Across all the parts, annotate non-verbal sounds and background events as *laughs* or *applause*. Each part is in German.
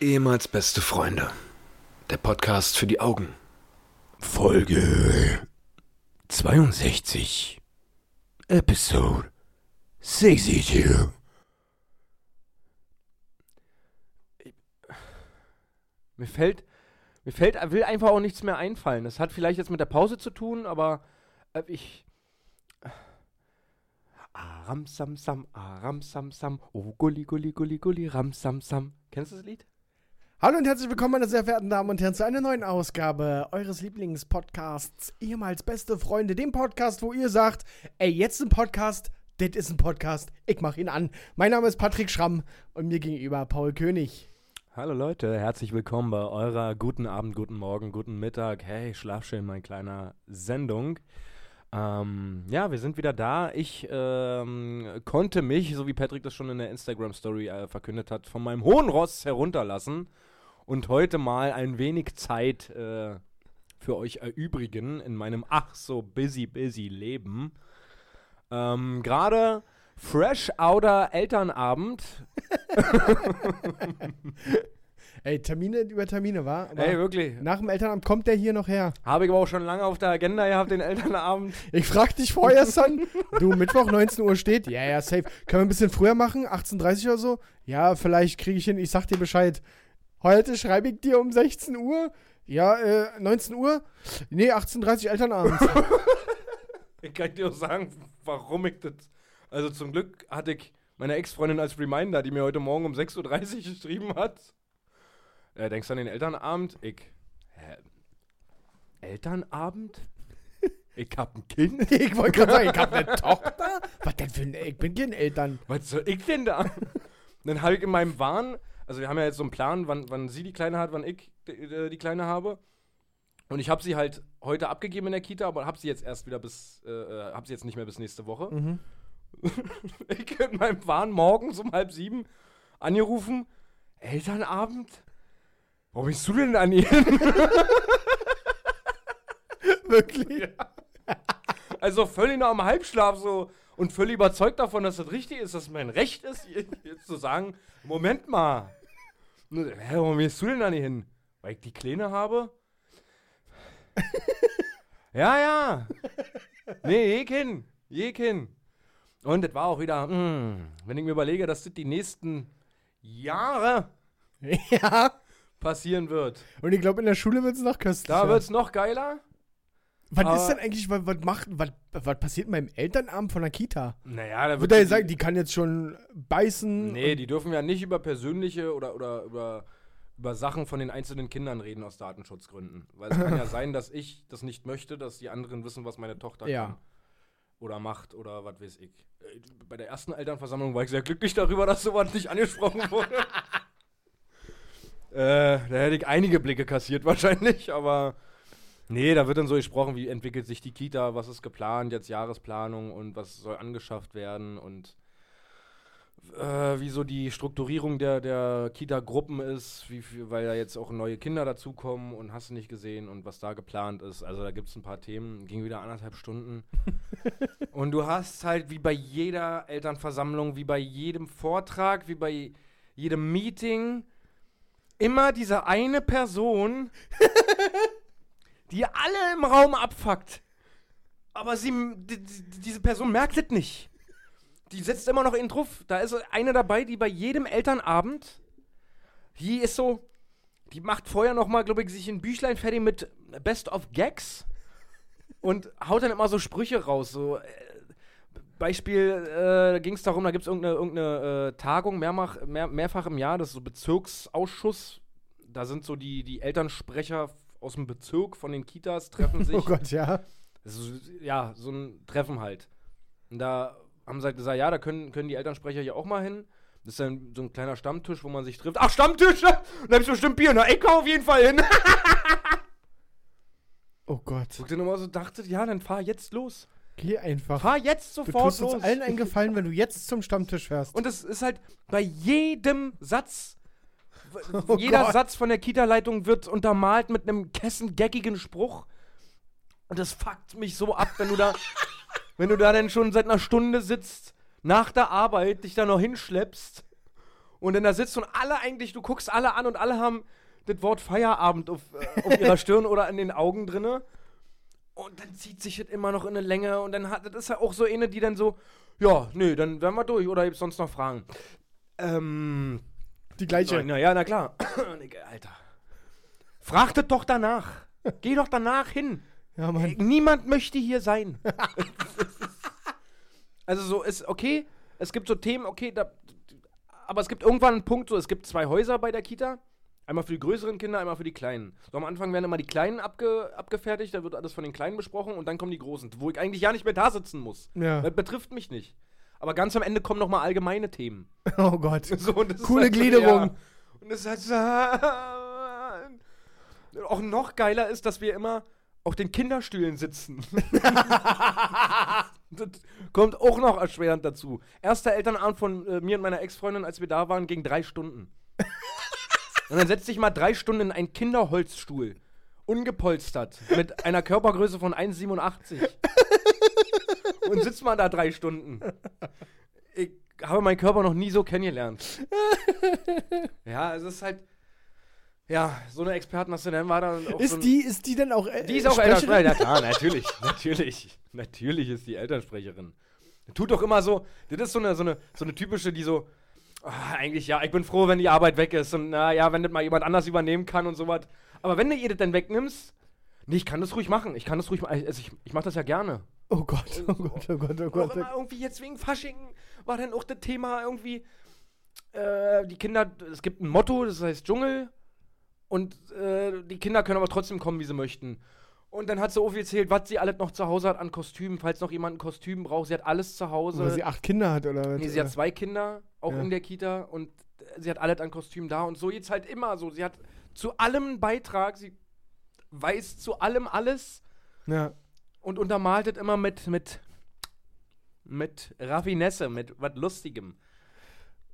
Ehemals beste Freunde. Der Podcast für die Augen. Folge 62. Episode 62. Mir fällt, mir fällt, will einfach auch nichts mehr einfallen. Das hat vielleicht jetzt mit der Pause zu tun, aber äh, ich. Aram sam sam, aram sam sam, oh gulli gulli gulli gulli, ram sam sam. Kennst du das Lied? Hallo und herzlich willkommen, meine sehr verehrten Damen und Herren, zu einer neuen Ausgabe eures Lieblingspodcasts, ehemals beste Freunde, dem Podcast, wo ihr sagt, ey, jetzt ein Podcast, das ist ein Podcast, ich mach ihn an. Mein Name ist Patrick Schramm und mir gegenüber Paul König. Hallo Leute, herzlich willkommen bei eurer guten Abend, guten Morgen, guten Mittag, hey, schlaf schön, mein kleiner Sendung. Ähm, ja, wir sind wieder da. Ich ähm, konnte mich, so wie Patrick das schon in der Instagram-Story äh, verkündet hat, von meinem hohen Ross herunterlassen und heute mal ein wenig Zeit äh, für euch erübrigen in meinem ach so busy, busy Leben. Ähm, Gerade fresh outer Elternabend. *laughs* Ey, Termine über Termine, war? Ey, wirklich. Nach dem Elternamt kommt der hier noch her. Habe ich aber auch schon lange auf der Agenda gehabt, den Elternabend. Ich frag dich vorher, Son. du, Mittwoch *laughs* 19 Uhr steht? Ja, ja, safe. Können wir ein bisschen früher machen? 18.30 Uhr oder so? Ja, vielleicht kriege ich hin. Ich sag dir Bescheid. Heute schreibe ich dir um 16 Uhr. Ja, äh, 19 Uhr? Nee, 18.30 Uhr Elternabend. *laughs* ich kann dir auch sagen, warum ich das. Also zum Glück hatte ich meine Ex-Freundin als Reminder, die mir heute Morgen um 6.30 Uhr *laughs* geschrieben hat. Äh, denkst du an den Elternabend? Ich. Hä? Elternabend? Ich hab ein Kind? *laughs* ich wollte gerade sagen, ich hab eine Tochter? Was denn für ein. Ich bin kein Eltern. Was soll ich denn da? Dann habe ich in meinem Wahn, also wir haben ja jetzt so einen Plan, wann, wann sie die Kleine hat, wann ich die, die Kleine habe. Und ich habe sie halt heute abgegeben in der Kita, aber habe sie jetzt erst wieder bis, äh, habe sie jetzt nicht mehr bis nächste Woche. Mhm. *laughs* ich in meinem Wahn morgens um halb sieben angerufen, Elternabend? Warum bist du denn an ihr? *laughs* Wirklich? Ja. Also völlig noch am Halbschlaf so und völlig überzeugt davon, dass das richtig ist, dass mein Recht ist, jetzt zu sagen, Moment mal. Hä, warum gehst du denn da nicht hin? Weil ich die Kleine habe? *laughs* ja, ja. Nee, je hin. Je hin. Und das war auch wieder, mh, wenn ich mir überlege, dass das die nächsten Jahre *laughs* Ja. passieren wird. Und ich glaube, in der Schule wird es noch köstlicher. Da wird es noch geiler. Was aber- ist denn eigentlich, was, was macht, was, was passiert mit meinem Elternabend von der Kita? Naja, da Wird er sagen, die kann jetzt schon beißen? Nee, die dürfen ja nicht über persönliche oder, oder über, über Sachen von den einzelnen Kindern reden aus Datenschutzgründen. Weil es kann ja *laughs* sein, dass ich das nicht möchte, dass die anderen wissen, was meine Tochter Ja. kann. Oder macht oder was weiß ich. Äh, Bei der ersten Elternversammlung war ich sehr glücklich darüber, dass sowas nicht angesprochen *laughs* wurde. äh, da hätte ich einige Blicke kassiert wahrscheinlich, aber nee, da wird dann so gesprochen, wie entwickelt sich die Kita, was ist geplant, jetzt Jahresplanung und was soll angeschafft werden und äh, wie so die Strukturierung der, der Kita-Gruppen ist, wie weil da jetzt auch neue Kinder dazukommen und hast du nicht gesehen und was da geplant ist. Also da gibt es ein paar Themen, ging wieder anderthalb Stunden. *laughs* und du hast halt wie bei jeder Elternversammlung, wie bei jedem Vortrag, wie bei jedem Meeting immer diese eine Person, *laughs* die alle im Raum abfuckt. Aber sie, die, die, diese Person merkt es nicht. Die sitzt immer noch in Truff. Da ist eine dabei, die bei jedem Elternabend, die ist so, die macht vorher noch mal, glaube ich, sich ein Büchlein fertig mit Best of Gags und haut dann immer so Sprüche raus. So, äh, Beispiel, äh, ging es darum, da gibt es irgendeine, irgendeine äh, Tagung mehrmach, mehr, mehrfach im Jahr, das ist so Bezirksausschuss. Da sind so die, die Elternsprecher aus dem Bezirk von den Kitas, treffen *laughs* sich. Oh Gott, ja. Ist, ja, so ein Treffen halt. Und da haben sie halt gesagt, ja, da können, können die Elternsprecher hier auch mal hin. Das ist dann so ein kleiner Stammtisch, wo man sich trifft. Ach, Stammtisch! *laughs* Da hab ich bestimmt Bier. Na, ich komm auf jeden Fall hin. *laughs* Oh Gott. Wo ich dann immer so dachte, ja, dann fahr jetzt los. Geh einfach. Fahr jetzt Du sofort tust los. uns allen einen Gefallen, wenn du jetzt zum Stammtisch fährst. Und es ist halt bei jedem Satz. Oh jeder Gott. Satz von der Kita-Leitung wird untermalt mit einem kessengeckigen Spruch. Und das fuckt mich so ab, wenn du da, *laughs* wenn du da denn schon seit einer Stunde sitzt, nach der Arbeit dich da noch hinschleppst Und dann da sitzt und alle eigentlich, du guckst alle an und alle haben das Wort Feierabend auf, äh, auf ihrer *laughs* Stirn oder in den Augen drinne. Und dann zieht sich das immer noch in eine Länge und dann hat das ist ja auch so eine, die dann so, ja, nö, dann wären wir durch oder gibt's sonst noch Fragen? Ähm, Die gleiche. na ja, na klar. *coughs* Alter. Fragtet doch danach. *laughs* Geh doch danach hin. Ja, Mann. Niemand möchte hier sein. *laughs* also so ist okay, es gibt so Themen, okay, da, aber es gibt irgendwann einen Punkt, so es gibt zwei Häuser bei der Kita. Einmal für die größeren Kinder, einmal für die Kleinen. So am Anfang werden immer die Kleinen abge, abgefertigt, da wird alles von den Kleinen besprochen und dann kommen die Großen, wo ich eigentlich ja nicht mehr da sitzen muss. Ja. Das betrifft mich nicht. Aber ganz am Ende kommen nochmal allgemeine Themen. *laughs* Oh Gott. *laughs* So, Coole halt so, Gliederung. Ja. Und es ist halt so. *laughs* Auch noch geiler ist, dass wir immer auf den Kinderstühlen sitzen. das kommt auch noch erschwerend dazu. Erster Elternabend von äh, mir und meiner Ex-Freundin, als wir da waren, ging drei Stunden. und dann setzt dich mal drei Stunden in einen Kinderholzstuhl. Ungepolstert. Mit einer Körpergröße von 1,87. Und sitzt man da drei Stunden. Ich habe meinen Körper noch nie so kennengelernt. ja, es ist halt. Ja, so eine Experten hast du dann war dann auch so Ist ein, die, ist die denn auch. Äh, die ist auch Sprecherin? Elternsprecherin. Ja, klar, natürlich. *laughs* natürlich. Natürlich ist die Elternsprecherin. Tut doch immer so. Das ist so eine, so eine, so eine typische, die so. ah, eigentlich ja, ich bin froh, wenn die Arbeit weg ist. Und naja, wenn das mal jemand anders übernehmen kann und sowas. Aber wenn du ihr das dann wegnimmst. Nee, ich kann das ruhig machen. Ich kann das ruhig machen. Also ich, ich mache das ja gerne. Oh Gott, oh Gott, oh Gott, oh Gott. immer irgendwie jetzt wegen Fasching war dann auch das Thema irgendwie, äh, die Kinder, es gibt ein Motto, das heißt Dschungel und äh, die Kinder können aber trotzdem kommen, wie sie möchten. Und dann hat sie offiziell, was sie alles noch zu Hause hat an Kostümen, falls noch jemand ein Kostüm braucht. Sie hat alles zu Hause. Weil sie acht Kinder hat, oder was? nee, sie hat zwei Kinder, auch Ja. in der Kita und äh, sie hat alles an Kostümen da und so geht's halt immer so. Sie hat zu allem einen Beitrag, sie weiß zu allem alles Ja. Und untermalt es immer mit, mit, mit Raffinesse, mit was Lustigem.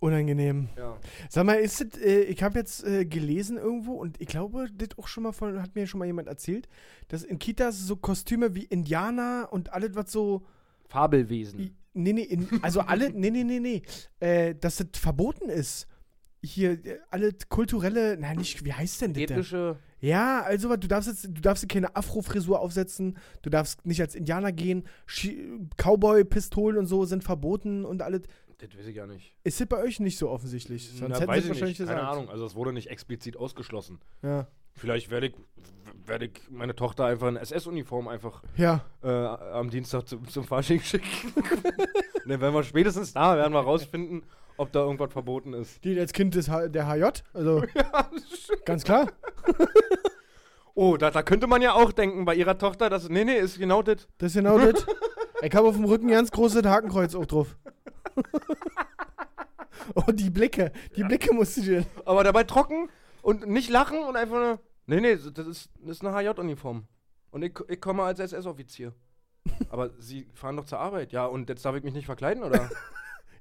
Unangenehm. Ja. Sag mal, ist das, äh, ich habe jetzt äh, gelesen irgendwo und ich glaube, das auch schon mal von, hat mir schon mal jemand erzählt, dass in Kitas so Kostüme wie Indianer und alles, was so. Fabelwesen. i- Nee, nee, in, also alle, *laughs* nee, nee, nee, nee, äh, dass das verboten ist. Hier, äh, alle kulturelle, nein, nicht, wie heißt denn das? Ethnische. Ja, also du darfst jetzt, du darfst keine Afro-Frisur aufsetzen, du darfst nicht als Indianer gehen, Cowboy-Pistolen und so sind verboten und alles. Das weiß ich gar nicht. Ist das bei euch nicht so offensichtlich? Sonst Na, hätten weiß ich es wahrscheinlich nicht. gesagt. Keine Ahnung. Also es wurde nicht explizit ausgeschlossen. Ja. Vielleicht werde ich, werde ich meine Tochter einfach in SS-Uniform einfach Ja. äh, am Dienstag zum, zum Fasching schicken. Und dann werden wir spätestens da, werden wir rausfinden, ob da irgendwas verboten ist. Die als Kind des H der HJ, also *laughs* ganz klar. *laughs* Oh, da, da könnte man ja auch denken bei ihrer Tochter, dass, nee, nee, ist genau das. Das ist genau das. *laughs* Ich habe auf dem Rücken ganz großes Hakenkreuz auch drauf. oh, die Blicke. Die Blicke musst du dir. Aber dabei trocken und nicht lachen und einfach nur, nee, nee, das ist, das ist eine HJ-Uniform. Und ich, ich komme als SS-Offizier. Aber Sie fahren doch zur Arbeit. Ja, und jetzt darf ich mich nicht verkleiden, oder?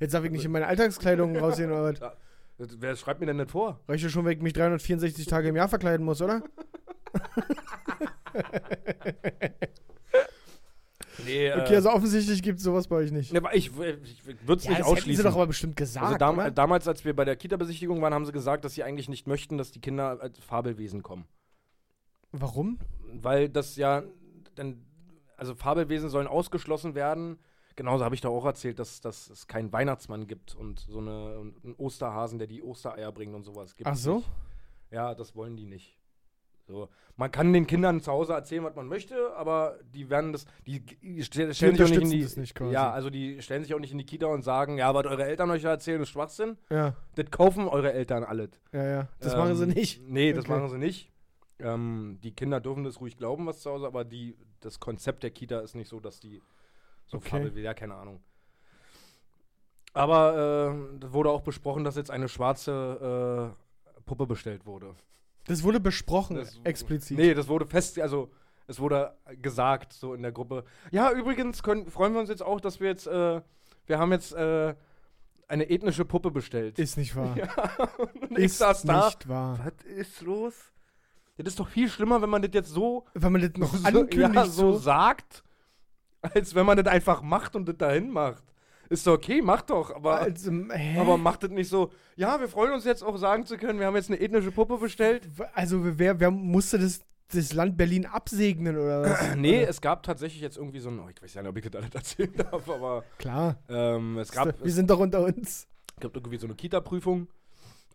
Jetzt darf ich nicht in meine Alltagskleidung rausgehen oder was? Ja, Wer schreibt mir denn nicht vor? Reicht ja schon, wenn ich mich 364 Tage im Jahr verkleiden muss, oder? *laughs* Nee, Okay, also offensichtlich gibt es sowas bei euch nicht. Ne, aber ich, ich, würde es Ja, nicht das hätten sie ausschließen. doch aber bestimmt gesagt, also dam oder? damals, als wir bei der Kita-Besichtigung waren, haben sie gesagt, dass sie eigentlich nicht möchten, dass die Kinder als Fabelwesen kommen. Warum? Weil das ja dann, also Fabelwesen sollen ausgeschlossen werden. Genauso habe ich da auch erzählt, dass, dass es keinen Weihnachtsmann gibt und so eine, einen Osterhasen, der die Ostereier bringt und sowas. Gibt's Ach so? Nicht. Ja, das wollen die nicht. So. Man kann den Kindern zu Hause erzählen, was man möchte, aber die werden das, die, die stell- stellen sich auch nicht in die, nicht ja, also die stellen sich auch nicht in die Kita und sagen, ja, was eure Eltern euch erzählen, ist Schwachsinn. Ja, Das kaufen eure Eltern alles. ja, ja. Das Ähm, machen sie nicht. Nee, das Okay. machen sie nicht. Ähm, die Kinder dürfen das ruhig glauben, was zu Hause, aber die, das Konzept der Kita ist nicht so, dass die so Okay. Farbe ja, keine Ahnung. Aber äh, das wurde auch besprochen, dass jetzt eine schwarze äh, Puppe bestellt wurde. Das wurde besprochen, Das- explizit. Nee, das wurde fest, also es wurde gesagt so in der Gruppe. Ja, übrigens können, freuen wir uns jetzt auch, dass wir jetzt, äh, wir haben jetzt äh, eine ethnische Puppe bestellt. Ist nicht wahr. *laughs* Ich Ist saß da. nicht wahr. Was ist los? Das ist doch viel schlimmer, wenn man das jetzt so, Wenn man das noch *laughs* so, ankündigt, ja, so so. sagt, als wenn man das einfach macht und das dahin macht. ist doch okay, macht doch, aber, Also, aber macht es nicht so, ja, wir freuen uns jetzt auch sagen zu können, wir haben jetzt eine ethnische Puppe bestellt. also wer, wer musste das, das Land Berlin absegnen oder was? *clears throat* Nee, es gab tatsächlich jetzt irgendwie so ein, oh, ich weiß ja nicht, ob ich das alles erzählen darf, aber Klar. ähm, es gab, wir es sind doch unter uns. gibt irgendwie so eine Kita-Prüfung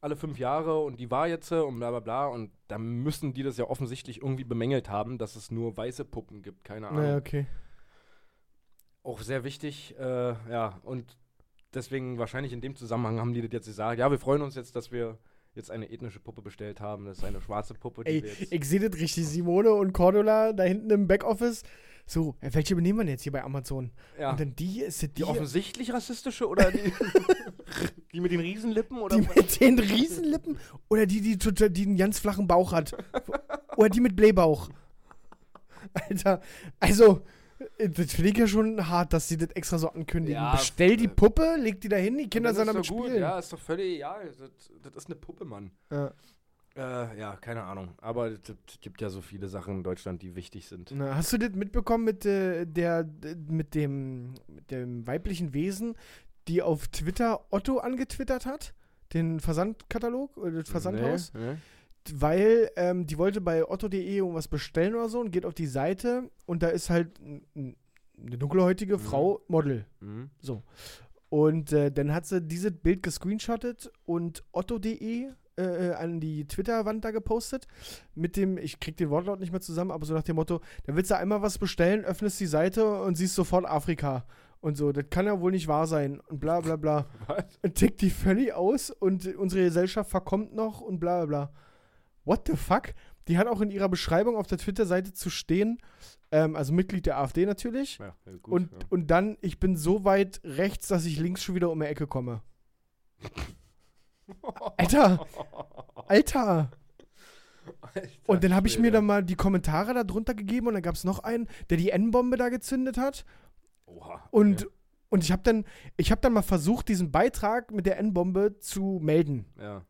alle fünf Jahre und die war jetzt äh, und bla bla bla und da müssen die das ja offensichtlich irgendwie bemängelt haben, dass es nur weiße Puppen gibt, keine Ahnung. Naja, okay. Auch sehr wichtig, äh, ja, und deswegen wahrscheinlich in dem Zusammenhang haben die das jetzt gesagt, ja, wir freuen uns jetzt, dass wir jetzt eine ethnische Puppe bestellt haben, das ist eine schwarze Puppe, die Ey, wir jetzt... ich sehe das richtig. Simone und Cordula da hinten im Backoffice. So, welche benehmen wir denn jetzt hier bei Amazon? ja. Und dann die, ist die, Die offensichtlich rassistische oder die, *laughs* die mit den Riesenlippen oder die mit den Riesenlippen oder die, die, total- die einen ganz flachen Bauch hat? oder die mit Blähbauch? Alter, also, das finde ich ja schon hart, dass sie das extra so ankündigen. Ja, Bestell die äh, Puppe, leg die da hin, die Kinder sollen damit spielen. Ja, ist doch völlig egal. Das, das ist eine Puppe, Mann. Ja. Äh, ja, keine Ahnung. Aber es gibt ja so viele Sachen in Deutschland, die wichtig sind. Na, hast du das mitbekommen mit, äh, der, mit, dem, mit dem weiblichen Wesen, die auf Twitter Otto angetwittert hat? Den Versandkatalog oder das Versandhaus? Nee, nee. Weil ähm, die wollte bei otto.de irgendwas bestellen oder so und geht auf die Seite und da ist halt eine dunkelhäutige Mhm. Frau Model. Mhm. Und äh, dann hat sie dieses Bild gescreenshottet und otto.de äh, an die Twitter-Wand da gepostet. Mit dem, ich krieg den Wortlaut nicht mehr zusammen, aber so nach dem Motto, da willst du einmal was bestellen, öffnest die Seite und siehst sofort Afrika. Und so, das kann ja wohl nicht wahr sein. Und bla bla bla. *laughs* Was? Und tickt die völlig aus und unsere Gesellschaft verkommt noch und bla bla bla. What the fuck? Die hat auch in ihrer Beschreibung auf der Twitter-Seite zu stehen, ähm, also Mitglied der AfD natürlich. Ja, gut, Und, ja. und dann, ich bin so weit rechts, dass ich links schon wieder um die Ecke komme. *laughs* Alter! Alter! Und dann habe ich mir dann mal die Kommentare da drunter gegeben und dann gab es noch einen, der die N-Bombe da gezündet hat. Oha. Und, und ich habe dann, ich hab dann mal versucht, diesen Beitrag mit der N-Bombe zu melden. Ja.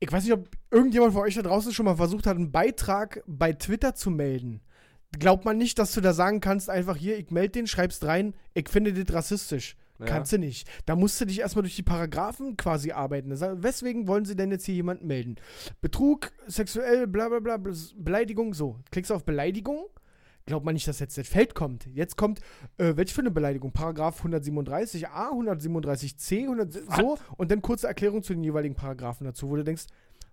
Ich weiß nicht, ob irgendjemand von euch da draußen schon mal versucht hat, einen Beitrag bei Twitter zu melden. Glaubt man nicht, dass du da sagen kannst, einfach hier, ich melde den, schreibst rein, ich finde das rassistisch. Ja. Kannst du nicht. Da musst du dich erstmal durch die Paragraphen quasi arbeiten. Weswegen wollen sie denn jetzt hier jemanden melden? Betrug, sexuell, bla bla bla, Beleidigung, so. Klickst du auf Beleidigung, glaubt man nicht, dass jetzt das Feld kommt. Jetzt kommt, äh, welche für eine Beleidigung? Paragraph 137a, 137c, 100, so. Und dann kurze Erklärung zu den jeweiligen Paragraphen dazu, wo du denkst,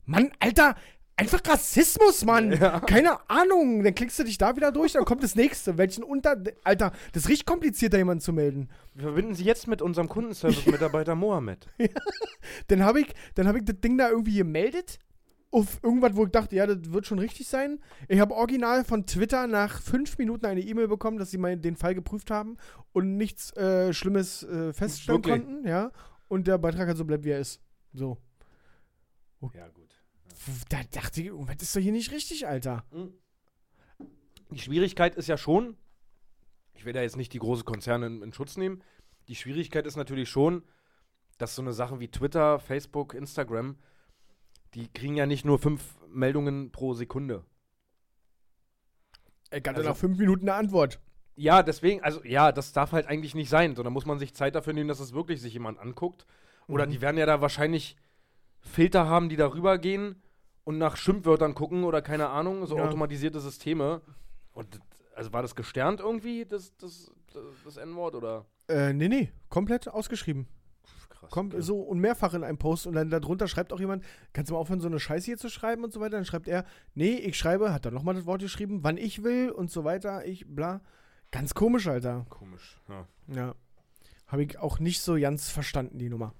Mann, Alter, einfach Rassismus, Mann. *laughs* Ja. Keine Ahnung. Dann klickst du dich da wieder durch, dann kommt das nächste. Welchen unter. Alter, das ist richtig kompliziert, da jemanden zu melden. Wir verbinden Sie jetzt mit unserem Kundenservice-Mitarbeiter *laughs* Mohammed. Dann habe ich, dann hab ich das Ding da irgendwie gemeldet. Auf irgendwas, wo ich dachte, ja, das wird schon richtig sein. Ich habe original von Twitter nach fünf Minuten eine E-Mail bekommen, dass sie mal den Fall geprüft haben und nichts äh, Schlimmes äh, feststellen Wirklich? konnten, ja. Und der Beitrag halt so bleibt, wie er ist. So. Ja, gut. Da dachte ich, was ist doch hier nicht richtig, Alter? Die Schwierigkeit ist ja schon, ich will da jetzt nicht die großen Konzerne in, in Schutz nehmen, die Schwierigkeit ist natürlich schon, dass so eine Sache wie Twitter, Facebook, Instagram, die kriegen ja nicht nur fünf Meldungen pro Sekunde. Ich hatte Also- nach fünf Minuten eine Antwort. Ja, deswegen, also ja, das darf halt eigentlich nicht sein, sondern muss man sich Zeit dafür nehmen, dass es wirklich sich jemand anguckt. Oder Mhm. die werden ja da wahrscheinlich Filter haben, die darüber gehen und nach Schimpfwörtern gucken oder keine Ahnung, so Ja. automatisierte Systeme. Und also war das gesternt irgendwie, das, das, das, das N-Wort oder? Äh, nee, nee, komplett ausgeschrieben. Krass. Kommt okay. so und mehrfach in einem Post und dann darunter schreibt auch jemand, kannst du mal aufhören, so eine Scheiße hier zu schreiben und so weiter. Dann schreibt er, nee, ich schreibe, hat dann nochmal das Wort geschrieben, wann ich will und so weiter, ich bla. Ganz komisch, Alter. Komisch. Ja. Ja. Habe ich auch nicht so ganz verstanden, die Nummer.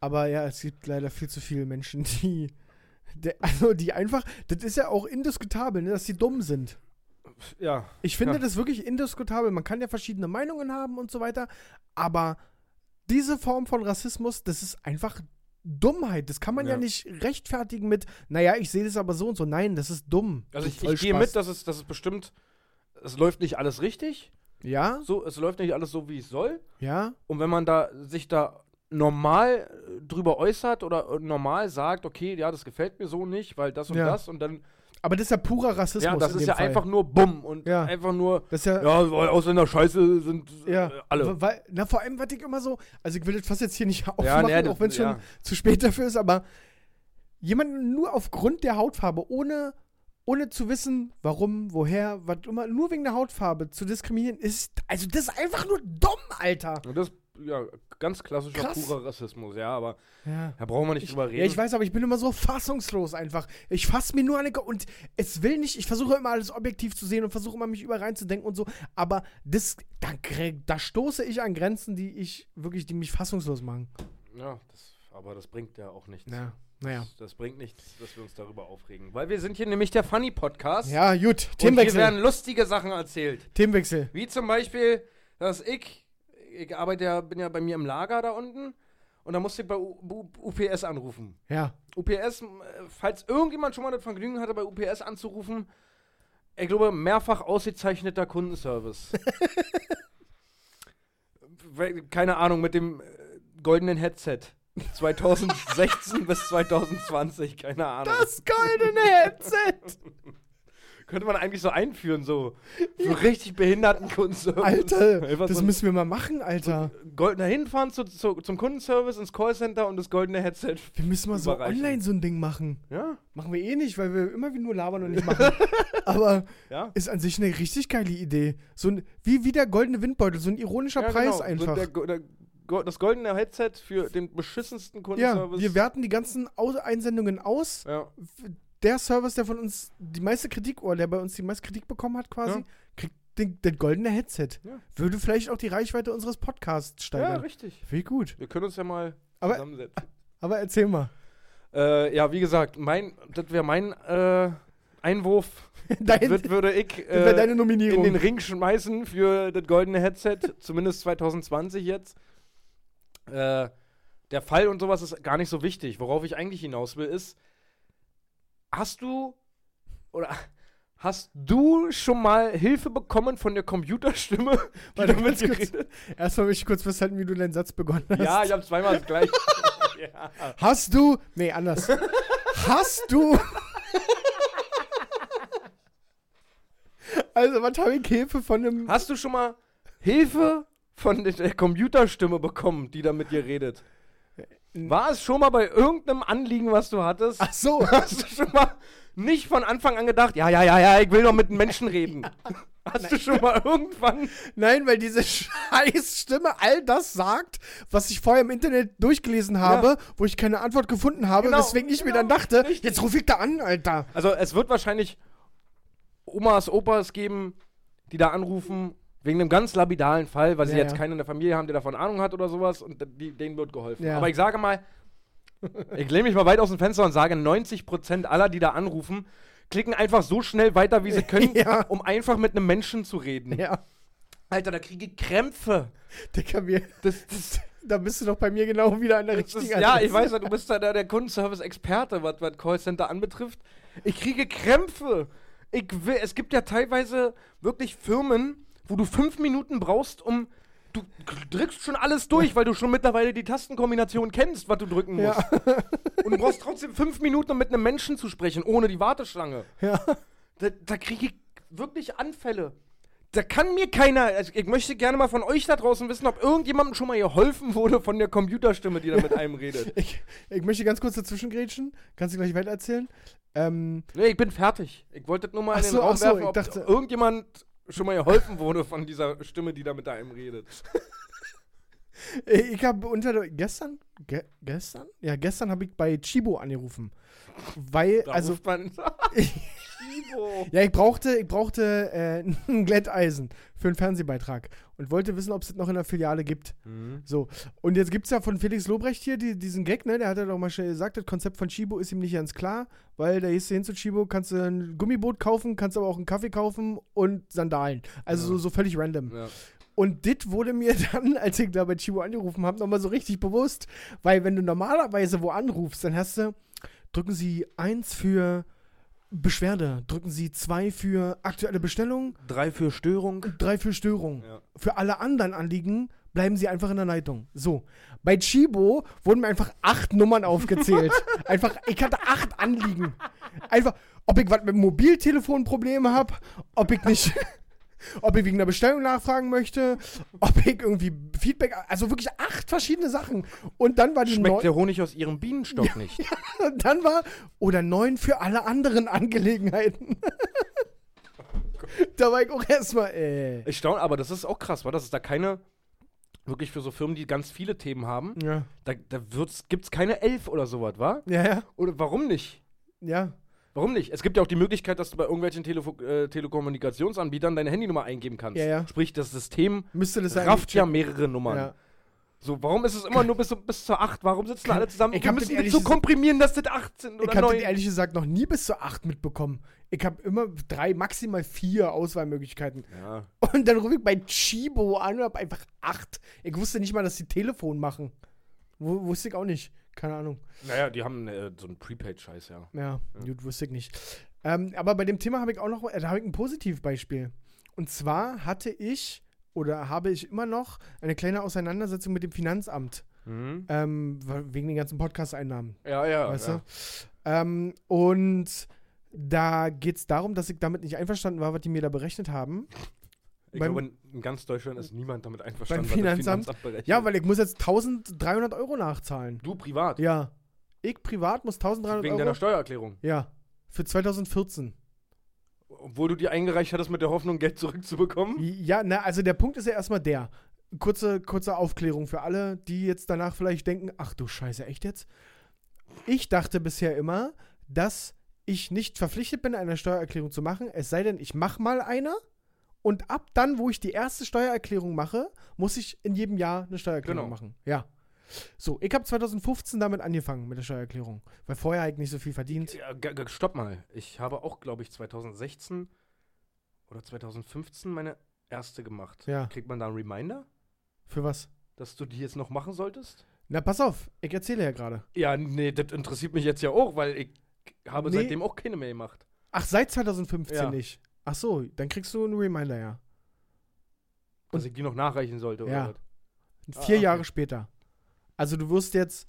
Aber ja, es gibt leider viel zu viele Menschen, die. Der, also die einfach, das ist ja auch indiskutabel, ne, dass sie dumm sind. ja. Ich finde Ja. das wirklich indiskutabel. Man kann ja verschiedene Meinungen haben und so weiter, aber diese Form von Rassismus, das ist einfach Dummheit. Das kann man ja, Ja. nicht rechtfertigen mit, naja, ich sehe das aber so und so. Nein, das ist dumm. Also ich, ich gehe mit, dass es, dass es bestimmt, es läuft nicht alles richtig, Ja, so, es läuft nicht alles so, wie es soll. ja, Und wenn man da sich da normal äh, drüber äußert oder äh, normal sagt, okay, ja, das gefällt mir so nicht, weil das und Ja. das und dann Aber das ist ja purer Rassismus. Ja, das ist ja Fall. einfach nur Bumm und Ja. einfach nur, Das ist ja. ja, weil Ausländer scheiße sind Ja, äh, alle. Weil, na, vor allem, was ich immer so, also ich will das fast jetzt hier nicht *laughs* aufmachen, nee, das- auch wenn es schon ja. zu spät dafür ist, aber jemanden nur aufgrund der Hautfarbe, ohne, ohne zu wissen, warum, woher, was immer, nur wegen der Hautfarbe zu diskriminieren, ist, also das ist einfach nur dumm, Alter. Und das ist ja ganz klassischer Krass. purer Rassismus, ja, aber Ja. da brauchen wir nicht drüber reden. Ja, ich weiß, aber ich bin immer so fassungslos einfach. Ich fasse mir nur eine Ge- und es will nicht, ich versuche immer alles objektiv zu sehen und versuche immer mich über reinzudenken und so, aber das, da, da stoße ich an Grenzen, die ich wirklich, die mich fassungslos machen. Ja, das, aber das bringt ja auch nichts. Ja, naja. Das, das bringt nichts, dass wir uns darüber aufregen. Weil wir sind hier nämlich der Funny Podcast. Ja, gut, Und hier Themenwechsel. werden lustige Sachen erzählt. Themenwechsel. Wie zum Beispiel, dass ich, ich arbeite ja, bin ja bei mir im Lager da unten und da musste ich bei U U UPS anrufen. Ja. UPS, äh, falls irgendjemand schon mal das Vergnügen hatte, bei UPS anzurufen, ich glaube, mehrfach ausgezeichneter Kundenservice. *laughs* Keine Ahnung, mit dem äh, goldenen Headset. *laughs* 2016 bis 2020, keine Ahnung. Das goldene Headset. *laughs* Könnte man eigentlich so einführen, so. So richtig behinderten Kundenservice. Alter, Einfach das so müssen wir mal machen, Alter. Goldener hinfahren zu, zu, zum Kundenservice, ins Callcenter und das goldene Headset. Wir müssen mal so online so ein Ding machen. Ja, Machen wir eh nicht, weil wir immer wie nur labern und nicht machen. *laughs* Aber ja. ist an sich eine richtig geile Idee. So ein, wie, wie der goldene Windbeutel, so ein ironischer ja, Preis genau. einfach. So der, der, das goldene Headset für den beschissensten ja, Kundenservice. wir werten die ganzen Einsendungen aus. ja. Der Service, der von uns die meiste Kritik, oder der bei uns die meiste Kritik bekommen hat, quasi, Ja. kriegt den, den goldene Headset. Ja. Würde vielleicht auch die Reichweite unseres Podcasts ja, steigern. richtig. Finde ich gut. Wir können uns ja mal Aber- zusammensetzen. Aber erzähl mal. Äh, ja, wie gesagt, mein, das wäre mein äh, Einwurf. *laughs* Dein, Wird, würde ich *laughs* das äh, deine in den Ring schmeißen für das goldene Headset, *laughs* zumindest 2020 jetzt. Äh, der Fall und sowas ist gar nicht so wichtig. Worauf ich eigentlich hinaus will, ist, hast du oder hast du schon mal Hilfe bekommen von der Computerstimme? *laughs* die Warte, da ganz mit dir kurz. redet? Erstmal möchte ich kurz festhalten, wie du deinen Satz begonnen hast. Ja, ich habe zweimal gleich. *laughs* ja. Hast du. Nee, anders. Hast du. *laughs* also, was habe ich Hilfe von einem. Hast du schon mal Hilfe von der Computerstimme bekommen, die da mit dir redet? War es schon mal bei irgendeinem Anliegen, was du hattest? Ach so. *laughs* Hast du schon mal nicht von Anfang an gedacht, ja, ja, ja, ja, ich will doch mit einem Menschen reden? *laughs* Hast du schon mal irgendwann. Nein, weil diese *laughs* scheiß Stimme all das sagt, was ich vorher im Internet durchgelesen habe, wo ich keine Antwort gefunden habe, Genau, weswegen ich mir genau, dann dachte, richtig. jetzt rufe ich da an, Alter. Also, es wird wahrscheinlich Omas, Opas geben, die da anrufen, wegen einem ganz labidalen Fall, weil sie Ja, jetzt ja. keinen in der Familie haben, der davon Ahnung hat oder sowas, und die, denen wird geholfen. Ja. Aber ich sage mal, ich lehne mich mal weit aus dem Fenster und sage, 90% aller, die da anrufen, klicken einfach so schnell weiter, wie sie *laughs* können, um einfach mit einem Menschen zu reden. Ja, Alter, da kriege ich Krämpfe. Dicker, mir, Das, das, da bist du doch bei mir genau wieder an der richtigen ist, ja, ich weiß ja, du bist da der, der Kundenservice-Experte, was, was Callcenter anbetrifft. Ich kriege Krämpfe. Ich will, es gibt ja teilweise wirklich Firmen, wo du fünf Minuten brauchst, um. Du drückst schon alles durch, weil du schon mittlerweile die Tastenkombination kennst, was du drücken musst. Ja. Und du brauchst trotzdem fünf Minuten, um mit einem Menschen zu sprechen, ohne die Warteschlange. Ja. Da, da kriege ich wirklich Anfälle. Da kann mir keiner. Also ich möchte gerne mal von euch da draußen wissen, ob irgendjemandem schon mal geholfen wurde von der Computerstimme, die da mit einem redet. *laughs* Ich, ich möchte ganz kurz dazwischen grätschen. Kannst du gleich weiter erzählen? Ähm, Nee, ich bin fertig. Ich wollte nur mal Ach in den so, Raum so, werfen, ob dachte- irgendjemand schon mal geholfen wurde von dieser Stimme, die da mit einem redet. *laughs* ich habe unter gestern, ge, gestern? Ja, gestern habe ich bei Chibo angerufen. Weil, Da also, ruft *laughs* Chibo. *laughs* ja, ich brauchte, ich brauchte äh, *laughs* ein Glätteisen für einen Fernsehbeitrag und wollte wissen, ob es das noch in der Filiale gibt. Mhm. So, und jetzt gibt es ja von Felix Lobrecht hier die, diesen Gag, ne? Der hat ja doch mal schnell gesagt, das Konzept von Chibo ist ihm nicht ganz klar, weil da gehst du hin zu Chibo, kannst du ein Gummiboot kaufen, kannst aber auch einen Kaffee kaufen und Sandalen. Also Ja. so, so völlig random. Ja. Und dit wurde mir *laughs* dann, als ich da bei Chibo angerufen habe, nochmal so richtig bewusst, weil wenn du normalerweise wo anrufst, dann hast du, drücken Sie eins für Beschwerde, drücken Sie zwei für aktuelle Bestellung, Drei für Störung. drei für Störung. Ja. Für alle anderen Anliegen bleiben Sie einfach in der Leitung. So. Bei Chibo wurden mir einfach acht Nummern aufgezählt. *laughs* einfach, ich hatte acht Anliegen. Einfach, ob ich was mit dem Mobiltelefon Probleme habe, ob ich nicht, *laughs* ob ich wegen der Bestellung nachfragen möchte, ob ich irgendwie Feedback, also wirklich acht verschiedene Sachen. Und dann war die Schmeckt der Honig aus ihrem Bienenstock nicht? *laughs* und dann war, oder neun für alle anderen Angelegenheiten. *laughs* da war ich auch erstmal, äh. Ich staune, aber das ist auch krass, war, dass es da keine, wirklich für so Firmen, die ganz viele Themen haben, Ja, da, da gibt es keine elf oder sowas, wa? ja, ja, Oder warum nicht? ja. Warum nicht? Es gibt ja auch die Möglichkeit, dass du bei irgendwelchen Telefo äh, Telekommunikationsanbietern deine Handynummer eingeben kannst. Ja, ja. Sprich, das System Müsste das rafft ja mehrere Nummern. Ja. So, warum ist es immer nur bis, bis zur 8? Warum sitzen alle zusammen? Ich Wir müssen das so komprimieren, dass das 8 sind Ich oder habe 9. das ehrlich gesagt noch nie bis zu acht mitbekommen. Ich habe immer drei, maximal vier Auswahlmöglichkeiten. Ja. Und dann rufe ich bei Chibo an und habe einfach acht. Ich wusste nicht mal, dass die Telefon machen. W wusste ich auch nicht. Keine Ahnung. Naja, die haben äh, so einen Prepaid-Scheiß, ja. Ja, gut, wusste ich nicht. Ähm, aber bei dem Thema habe ich auch noch, äh, da habe ich ein Positivbeispiel. Und zwar hatte ich oder habe ich immer noch eine kleine Auseinandersetzung mit dem Finanzamt. Mhm. Ähm, wegen den ganzen Podcast-Einnahmen. Ja, ja. weißt ja. du? Ähm, und da geht es darum, dass ich damit nicht einverstanden war, was die mir da berechnet haben. Ich Beim- glaube, in ganz Deutschland ist niemand damit einverstanden, Beim Finanzamt? berechnet. Ja, weil ich muss jetzt 1300 Euro nachzahlen. Du privat. Ja. Ich privat muss 1300 Wegen Euro. deiner Steuererklärung. ja. Für 2014. Obwohl du die eingereicht hattest mit der Hoffnung, Geld zurückzubekommen. Ja, na, also der Punkt ist ja erstmal der. Kurze, kurze Aufklärung für alle, die jetzt danach vielleicht denken, ach du Scheiße, echt jetzt? Ich dachte bisher immer, dass ich nicht verpflichtet bin, eine Steuererklärung zu machen, es sei denn, ich mache mal eine und ab dann, wo ich die erste Steuererklärung mache, muss ich in jedem Jahr eine Steuererklärung Genau. machen. Ja. So, ich habe 2015 damit angefangen mit der Steuererklärung, weil vorher ich nicht so viel verdient. Ja, stopp mal. Ich habe auch, glaube ich, 2016 oder 2015 meine erste gemacht. Ja. Kriegt man da einen Reminder, Für was? dass du die jetzt noch machen solltest? Na, pass auf, ich erzähle ja gerade. Ja, nee, das interessiert mich jetzt ja auch, weil ich habe Nee. seitdem auch keine mehr gemacht. Ach, seit 2015 Ja. nicht. Ach so, dann kriegst du einen Reminder, ja. Dass ich die noch nachreichen sollte Ja. oder was? Vier Ah, okay. Jahre später. Also du wirst jetzt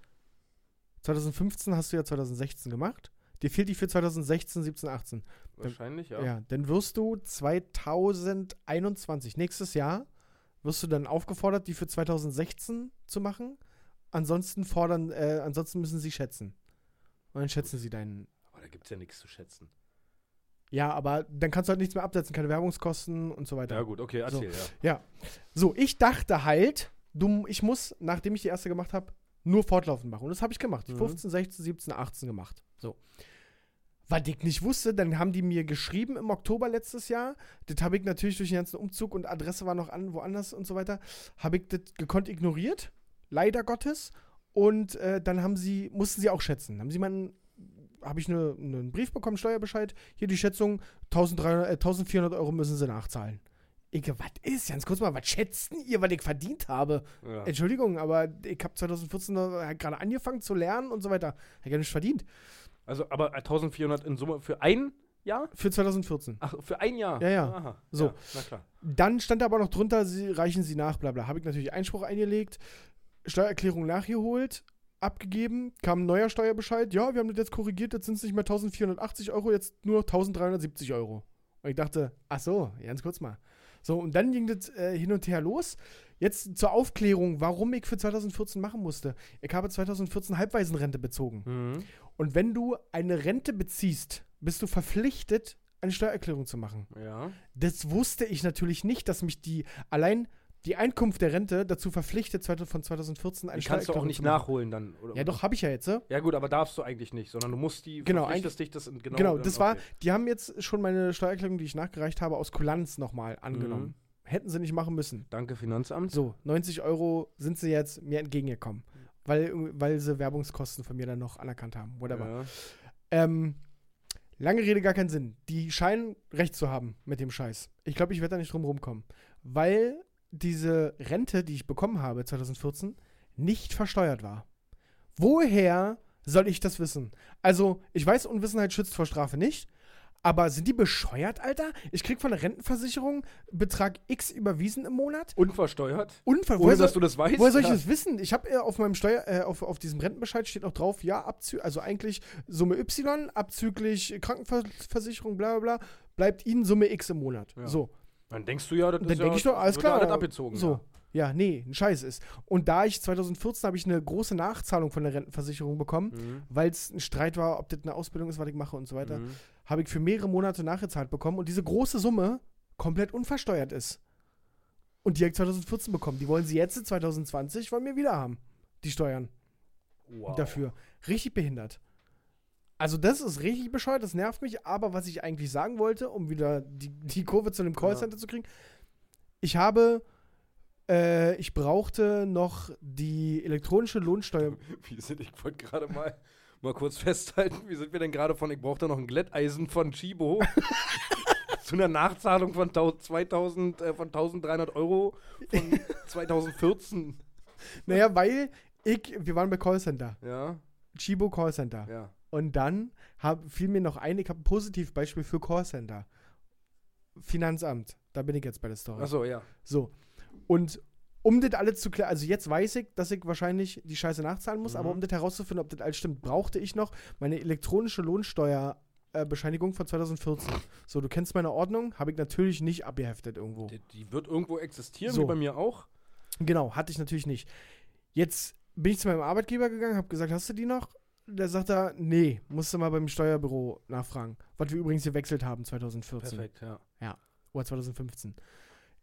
2015 hast du ja 2016 gemacht. Dir fehlt die für 2016, 17, 18. Wahrscheinlich, Ja. ja. dann wirst du 2021, nächstes Jahr, wirst du dann aufgefordert, die für 2016 zu machen. Ansonsten fordern, äh, ansonsten müssen sie schätzen. Und dann schätzen sie deinen. Aber da gibt es ja nichts zu schätzen. Ja, aber dann kannst du halt nichts mehr absetzen, keine Werbungskosten und so weiter. Ja, gut, okay, erzähl, ja. Ja. So, ich dachte halt, du, ich muss, nachdem ich die erste gemacht habe, nur fortlaufend machen. Und das habe ich gemacht. Die Mhm. 15, 16, 17, 18 gemacht. So. Was ich nicht wusste, dann haben die mir geschrieben im Oktober letztes Jahr. Das habe ich natürlich durch den ganzen Umzug und Adresse war noch an, woanders und so weiter, habe ich das gekonnt ignoriert. Leider Gottes. Und äh, dann haben sie, mussten sie auch schätzen. Haben sie meinen, habe ich eine, einen Brief bekommen, Steuerbescheid. Hier die Schätzung, 1300, äh, 1400 Euro müssen sie nachzahlen. Ich, was ist? Ganz kurz mal, was schätzen ihr, was ich verdient habe? ja. Entschuldigung, aber ich habe 2014 noch, äh, gerade angefangen zu lernen und so weiter. Habe ich ja nicht verdient. Also, aber 1400 in Summe für ein Jahr? Für 2014. Ach, für ein Jahr? Ja, ja. Aha. So. Ja, na klar. Dann stand aber noch drunter, sie reichen sie nach, bla bla. Habe ich natürlich Einspruch eingelegt, Steuererklärung nachgeholt, abgegeben, kam ein neuer Steuerbescheid. Ja, wir haben das jetzt korrigiert, jetzt sind es nicht mehr 1480 Euro, jetzt nur 1370 Euro. Und ich dachte, ach so, ganz kurz mal. So, und dann ging das äh, hin und her los. Jetzt zur Aufklärung, warum ich für 2014 machen musste. Ich habe 2014 Halbwaisenrente bezogen. Mhm. Und wenn du eine Rente beziehst, bist du verpflichtet, eine Steuererklärung zu machen. Ja. Das wusste ich natürlich nicht, dass mich die allein die Einkunft der Rente dazu verpflichtet, von 2014 eine Die kannst du auch nicht nachholen dann. Oder? Ja, doch, habe ich ja jetzt. äh. Ja, gut, aber darfst du eigentlich nicht, sondern du musst die, Genau, verpflichtest dich das genau. Genau, das war, okay. die haben jetzt schon meine Steuererklärung, die ich nachgereicht habe, aus Kulanz nochmal Mhm. angenommen. Hätten sie nicht machen müssen. Danke, Finanzamt. So, 90 Euro sind sie jetzt mir entgegengekommen, weil, weil sie Werbungskosten von mir dann noch anerkannt haben. Whatever. Ja. Ähm, lange Rede, gar keinen Sinn. Die scheinen recht zu haben mit dem Scheiß. Ich glaube, ich werde da nicht drum rumkommen. Weil diese Rente, die ich bekommen habe 2014, nicht versteuert war. Woher soll ich das wissen? Also, ich weiß, Unwissenheit schützt vor Strafe nicht, Aber sind die bescheuert, Alter? Ich krieg von der Rentenversicherung Betrag X überwiesen im Monat. Unversteuert? Unver Ohne, dass du das weißt? Woher soll ich das wissen? Ich habe äh, auf meinem Steuer, äh, auf, auf diesem Rentenbescheid steht auch drauf, ja, abzü also eigentlich Summe Y, abzüglich Krankenversicherung, bla bla bla, bleibt Ihnen Summe X im Monat. Ja. So. Dann denkst du ja, das Dann ist denke ja, ich doch, alles ja klar. alles abgezogen. So. Ja, nee, ein Scheiß ist. Und da ich 2014 habe ich eine große Nachzahlung von der Rentenversicherung bekommen, Ja. Mhm. weil es ein Streit war, ob das eine Ausbildung ist, was ich mache und so weiter, Mhm. habe ich für mehrere Monate nachgezahlt bekommen und diese große Summe komplett unversteuert ist. Und die habe ich 2014 bekommen. Die wollen sie jetzt 2020 wollen wir wieder haben. Die Steuern Wow. dafür. Richtig behindert. Also das ist richtig bescheuert, das nervt mich, aber was ich eigentlich sagen wollte, um wieder die, die Kurve zu einem Callcenter zu kriegen, ich habe, äh, ich brauchte noch die elektronische Lohnsteuer. *laughs* Wie sind, ich wollte gerade mal, mal kurz festhalten, wie sind wir denn gerade von, ich brauchte noch ein Glätteisen von Chibo *laughs* zu einer Nachzahlung von 1000 2000, äh, von 1300 Euro von *laughs* 2014. Naja, weil ich, wir waren bei Callcenter, Ja, Chibo Callcenter. ja. Und dann hab, fiel mir noch ein, ich habe ein Positivbeispiel für Callcenter. Finanzamt, da bin ich jetzt bei der Story. Achso, ja. So. Und um das alles zu klären, also jetzt weiß ich, dass ich wahrscheinlich die Scheiße nachzahlen muss, Mhm. aber um das herauszufinden, ob das alles stimmt, brauchte ich noch meine elektronische Lohnsteuerbescheinigung äh, von 2014. So, du kennst meine Ordnung, habe ich natürlich nicht abgeheftet irgendwo. Die, die wird irgendwo existieren, So. wie bei mir auch. Genau, hatte ich natürlich nicht. Jetzt bin ich zu meinem Arbeitgeber gegangen, habe gesagt, hast du die noch? Der sagt er, nee, musst du mal beim Steuerbüro nachfragen. Was wir übrigens gewechselt haben 2014. Perfekt, ja. Oder 2015.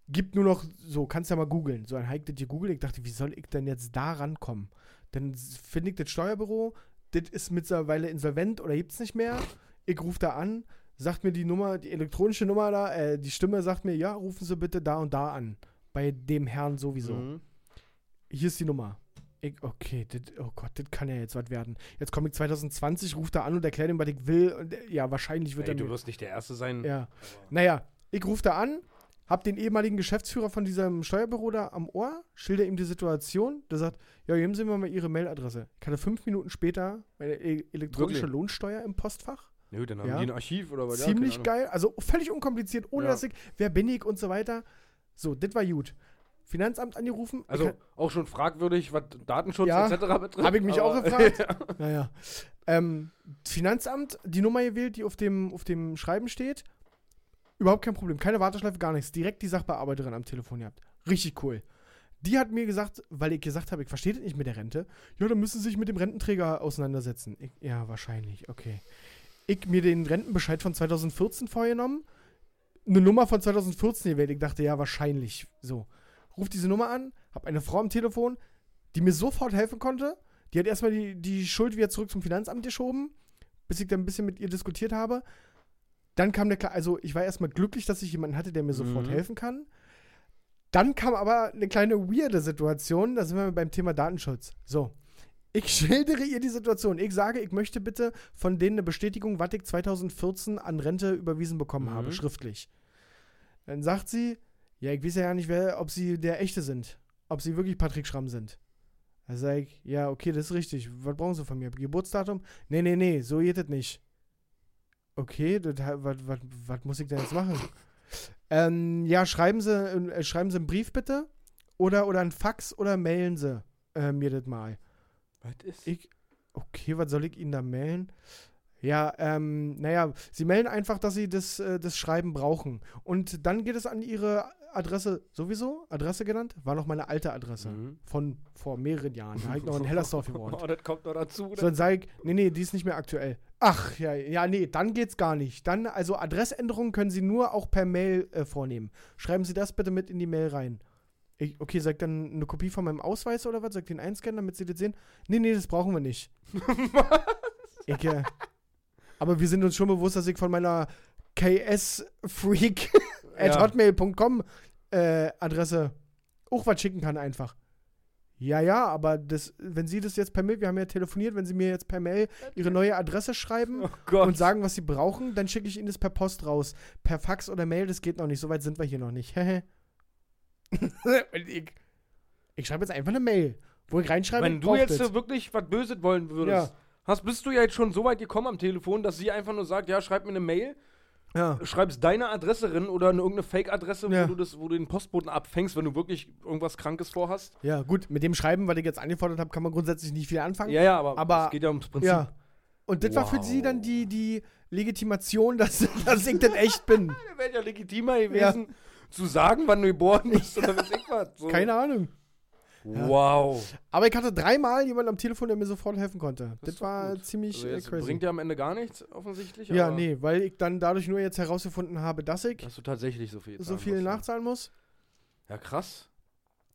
Gibt nur noch, so, kannst ja mal googeln. So ein Hike, das hier googelt. Ich dachte, wie soll ich denn jetzt da rankommen? Dann finde ich das Steuerbüro, das ist mittlerweile insolvent oder gibt's nicht mehr. Ich rufe da an, sagt mir die Nummer, die elektronische Nummer da, äh, die Stimme sagt mir, ja, rufen Sie bitte da und da an. Bei dem Herrn sowieso. Mhm. Hier ist die Nummer. Ich, okay, das, oh Gott, das kann ja jetzt was werden. Jetzt komme ich 2020, rufe da an und erkläre ihm, was ich will. Und, äh, ja, wahrscheinlich wird Ey, er du wirst nicht der Erste sein. Ja. aber- Naja, ich rufe da an, hab den ehemaligen Geschäftsführer von diesem Steuerbüro da am Ohr, schilder ihm die Situation. Der sagt, ja, geben Sie mir mal Ihre Mailadresse. Ich hatte fünf Minuten später meine e elektronische Wirklich? Lohnsteuer im Postfach. Ja, gut, dann haben Ja. die ein Archiv oder was? Ja, Ziemlich Ahnung. geil, also völlig unkompliziert, ohne Ja. dass ich, wer bin ich und so weiter. So, das war gut. Finanzamt angerufen. Also ich, auch schon fragwürdig, was Datenschutz Ja, etc. betrifft. hab ich mich auch gefragt. *laughs* naja. Ähm, Finanzamt, die Nummer gewählt, die auf dem, auf dem Schreiben steht. Überhaupt kein Problem. Keine Warteschleife, gar nichts. Direkt die Sachbearbeiterin am Telefon gehabt. Richtig cool. Die hat mir gesagt, weil ich gesagt habe, ich verstehe das nicht mit der Rente. Ja, dann müssen Sie sich mit dem Rententräger auseinandersetzen. Ich, ja, wahrscheinlich, okay. Ich mir den Rentenbescheid von 2014 vorgenommen, eine Nummer von 2014 gewählt. Ich dachte, ja, wahrscheinlich. So. Ruf diese Nummer an, hab eine Frau am Telefon, die mir sofort helfen konnte. Die hat erstmal die, die Schuld wieder zurück zum Finanzamt geschoben, bis ich dann ein bisschen mit ihr diskutiert habe. Dann kam der, also ich war erstmal glücklich, dass ich jemanden hatte, der mir sofort Mhm. helfen kann. Dann kam aber eine kleine weirde Situation, da sind wir beim Thema Datenschutz. So, ich *laughs* schildere ihr die Situation. Ich sage, ich möchte bitte von denen eine Bestätigung, was ich 2014 an Rente überwiesen bekommen Mhm. habe, schriftlich. Dann sagt sie, ja, ich weiß ja gar nicht, wer, ob sie der Echte sind. Ob sie wirklich Patrick Schramm sind. Da sage ich, ja, okay, das ist richtig. Was brauchen sie von mir? Geburtsdatum? Nee, nee, nee, so geht das nicht. Okay, was muss ich denn jetzt machen? ähm, ja, schreiben Sie, äh, schreiben Sie einen Brief bitte. Oder, oder einen Fax oder mailen Sie äh, mir das mal. Was ist? Ich, okay, was soll ich Ihnen da mailen? Ja, ähm, naja, Sie melden einfach, dass Sie das, äh, das Schreiben brauchen. Und dann geht es an Ihre Adresse sowieso, Adresse genannt, war noch meine alte Adresse. Mhm. Von vor mehreren Jahren. Da habe ich noch in *laughs* Hellersdorf gewohnt. Oh, das kommt noch dazu. So, dann sage ich, nee, nee, die ist nicht mehr aktuell. Ach, ja, ja, nee, dann geht's gar nicht. Dann, also Adressänderungen können Sie nur auch per Mail äh, vornehmen. Schreiben Sie das bitte mit in die Mail rein. Ich, okay, sag dann eine Kopie von meinem Ausweis oder was? Ich den einscannen, damit Sie das sehen? Nee, nee, das brauchen wir nicht. *laughs* Ich, äh, aber wir sind uns schon bewusst, dass ich von meiner ksfreak Ja. hotmail.com äh, Adresse auch was schicken kann einfach. Ja, ja, aber das, wenn Sie das jetzt per Mail, wir haben ja telefoniert, wenn Sie mir jetzt per Mail Ihre neue Adresse schreiben Oh und sagen, was Sie brauchen, dann schicke ich Ihnen das per Post raus. Per Fax oder Mail, das geht noch nicht. So weit sind wir hier noch nicht. *laughs* Ich ich schreibe jetzt einfach eine Mail, wo ich reinschreibe, Wenn du jetzt das. wirklich was Böses wollen würdest, Ja. hast, bist du ja jetzt schon so weit gekommen am Telefon, dass sie einfach nur sagt, ja, schreib mir eine Mail Ja. schreibst deine Adresse rein oder eine, irgendeine Fake-Adresse, Ja. wo, du das, wo du den Postboten abfängst, wenn du wirklich irgendwas Krankes vorhast. Ja, gut, mit dem Schreiben, was ich jetzt angefordert habe, kann man grundsätzlich nicht viel anfangen. Ja, ja, aber, Aber- es geht ja ums Prinzip. Ja. Und das war für Wow. sie dann die, die Legitimation, *laughs* dass, dass ich das echt bin. *laughs* Wäre ja legitimer gewesen, zu sagen, wann du geboren bist oder was ich was. So. Keine Ahnung. Wow. Aber ich hatte dreimal jemanden am Telefon, der mir sofort helfen konnte. Das, Das war gut. ziemlich Also jetzt crazy. bringt ja am Ende gar nichts, offensichtlich. ja, nee, weil ich dann dadurch nur jetzt herausgefunden habe, dass ich Dass du tatsächlich so viel so viel musst, ja. nachzahlen muss. Ja, krass.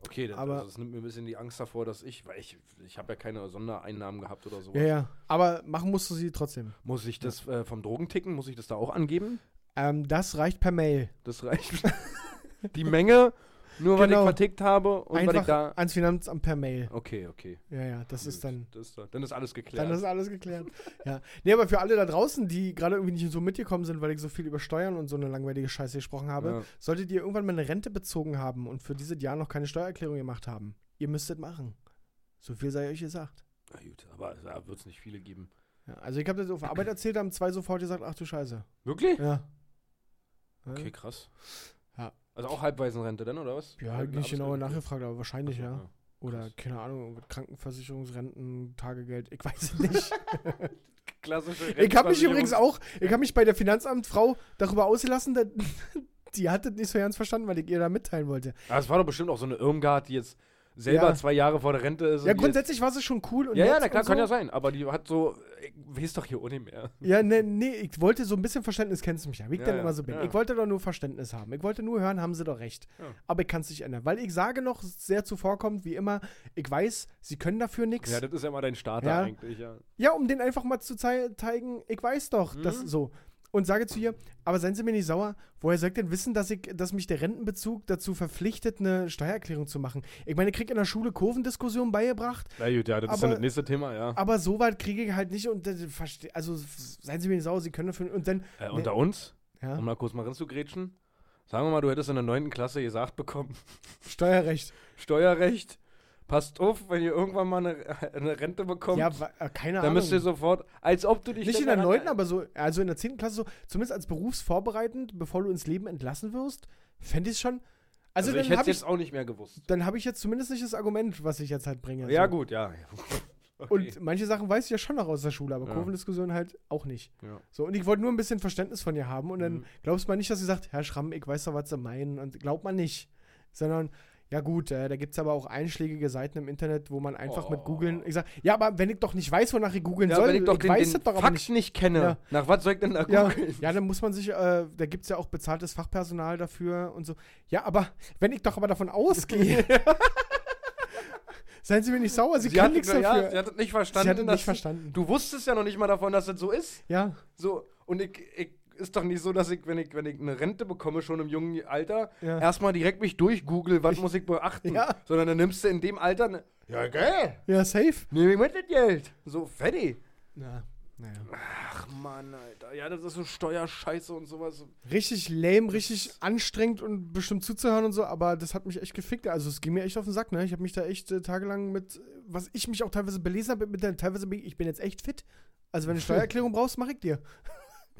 Okay, das, Aber- also das nimmt mir ein bisschen die Angst davor, dass ich, weil ich, ich habe ja keine Sondereinnahmen gehabt oder so. Ja, ja. Aber machen musst du sie trotzdem. Muss ich das äh, vom Drogenticken, muss ich das da auch angeben? Ähm, das reicht per Mail. Das reicht. *laughs* die Menge, nur weil Genau. ich vertickt habe und weil ich Einfach da. ans Finanzamt per Mail. Okay, okay. Ja, ja, das ist dann. Das ist, dann- dann ist alles geklärt. Dann ist alles geklärt. ja. Nee, aber für alle da draußen, die gerade irgendwie nicht so mitgekommen sind, weil ich so viel über Steuern und so eine langweilige Scheiße gesprochen habe, Ja. solltet ihr irgendwann mal eine Rente bezogen haben und für dieses Jahr noch keine Steuererklärung gemacht haben, ihr müsstet machen. So viel sei euch gesagt. Na gut, aber da wird es nicht viele geben. Ja, also ich habe das auf Arbeit erzählt, haben zwei sofort gesagt, ach du Scheiße. Wirklich? Ja. Okay, krass. Ja. Also auch Halbwaisenrente dann, oder was? Ja, nicht genau nachgefragt, aber wahrscheinlich, Ach so, ja. Oder, krass. keine Ahnung, Krankenversicherungsrenten, Tagegeld, ich weiß es nicht. *laughs* Klassische ich habe mich übrigens auch, ich habe mich bei der Finanzamtfrau darüber ausgelassen, dass, *laughs* die hat das nicht so ganz verstanden, weil ich ihr da mitteilen wollte. Aber es war doch bestimmt auch so eine Irmgard, die jetzt selber Ja. zwei Jahre vor der Rente ist. Ja, grundsätzlich war sie schon cool. Ja, ja, na klar, und kann so. ja sein. Aber die hat so, ich weiß doch hier ohne mehr. Ja, nee, nee, ich wollte so ein bisschen Verständnis, kennst du mich ja, wie ich Ja, dann ja, immer so bin. Ich wollte doch nur Verständnis haben. Ich wollte nur hören, haben sie doch recht. Aber ich kann es nicht ändern. Weil ich sage noch sehr zuvorkommend, wie immer, ich weiß, sie können dafür nichts. Ja, das ist ja mal dein Starter Ja. eigentlich, ja. Ja, um den einfach mal zu zei zeigen, ich weiß doch, Mhm. dass so. Und sage zu ihr, aber seien Sie mir nicht sauer, woher soll ich denn wissen, dass, ich, dass mich der Rentenbezug dazu verpflichtet, eine Steuererklärung zu machen? Ich meine, ich krieg in der Schule Kurvendiskussion beigebracht, Na gut, ja, das ist Aber- dann das nächste Thema, ja. aber so weit kriege ich halt nicht und äh, also seien Sie mir nicht sauer, Sie können dafür und dann Äh, unter uns, ja, um mal kurz mal reinzugrätschen, sagen wir mal, du hättest in der 9. Klasse gesagt bekommen, Steuerrecht. Steuerrecht, passt auf, wenn ihr irgendwann mal eine, *laughs* eine Rente bekommt, Ja, äh, keine dann Ahnung. müsst ihr sofort, als ob du dich nicht in dann der daran- 9., aber so, also in der 10. Klasse so, zumindest als berufsvorbereitend, bevor du ins Leben entlassen wirst, fände ich es schon. Also, Also, ich dann hätte habe es jetzt auch nicht mehr gewusst. dann hab ich jetzt zumindest nicht das Argument, was ich jetzt halt bringe. Ja, so. gut, ja. *laughs* Okay. Und manche Sachen weiß ich ja schon noch aus der Schule, aber Ja. Kurvendiskussion halt auch nicht. ja. So, und ich wollte nur ein bisschen Verständnis von ihr haben und dann Mhm. glaubst man nicht, dass sie sagt, Herr Schramm, ich weiß doch, was sie meinen und glaubt man nicht. Sondern, ja gut, äh, da gibt es aber auch einschlägige Seiten im Internet, wo man einfach mit Oh. googeln, ich sag, ja, aber wenn ich doch nicht weiß, wonach ich googeln Ja, soll, wenn ich doch den, weiß den doch Fakt nicht. nicht, kenne, Ja. nach was soll ich denn da Ja, googeln? ja, dann muss man sich, äh, da gibt es ja auch bezahltes Fachpersonal dafür und so. Ja, aber wenn ich doch aber davon ausgehe, *laughs* seien Sie mir nicht sauer, Sie, hat, können nichts ja, dafür. sie hat es nicht verstanden. Sie hat nicht verstanden. Du wusstest ja noch nicht mal davon, dass das so ist. Ja, So, und ich, ich ist doch nicht so, dass ich, wenn ich, wenn ich eine Rente bekomme, schon im jungen Alter, Ja. erstmal direkt mich durchgoogle, was muss ich beachten. Ja. Sondern dann nimmst du in dem Alter, ne, ja geil, ja, safe. nehme ich mit das Geld. So, fertig. Ja, naja. Ach Mann, Alter. Ja, das ist so Steuerscheiße und sowas. Richtig lame, richtig anstrengend und bestimmt zuzuhören und so, aber das hat mich echt gefickt. Also es ging mir echt auf den Sack, ne? Ich habe mich da echt äh, tagelang mit, was ich mich auch teilweise belesen habe, mit der, teilweise bin ich, ich bin jetzt echt fit. Also wenn du *laughs* Steuererklärung brauchst, mache ich dir.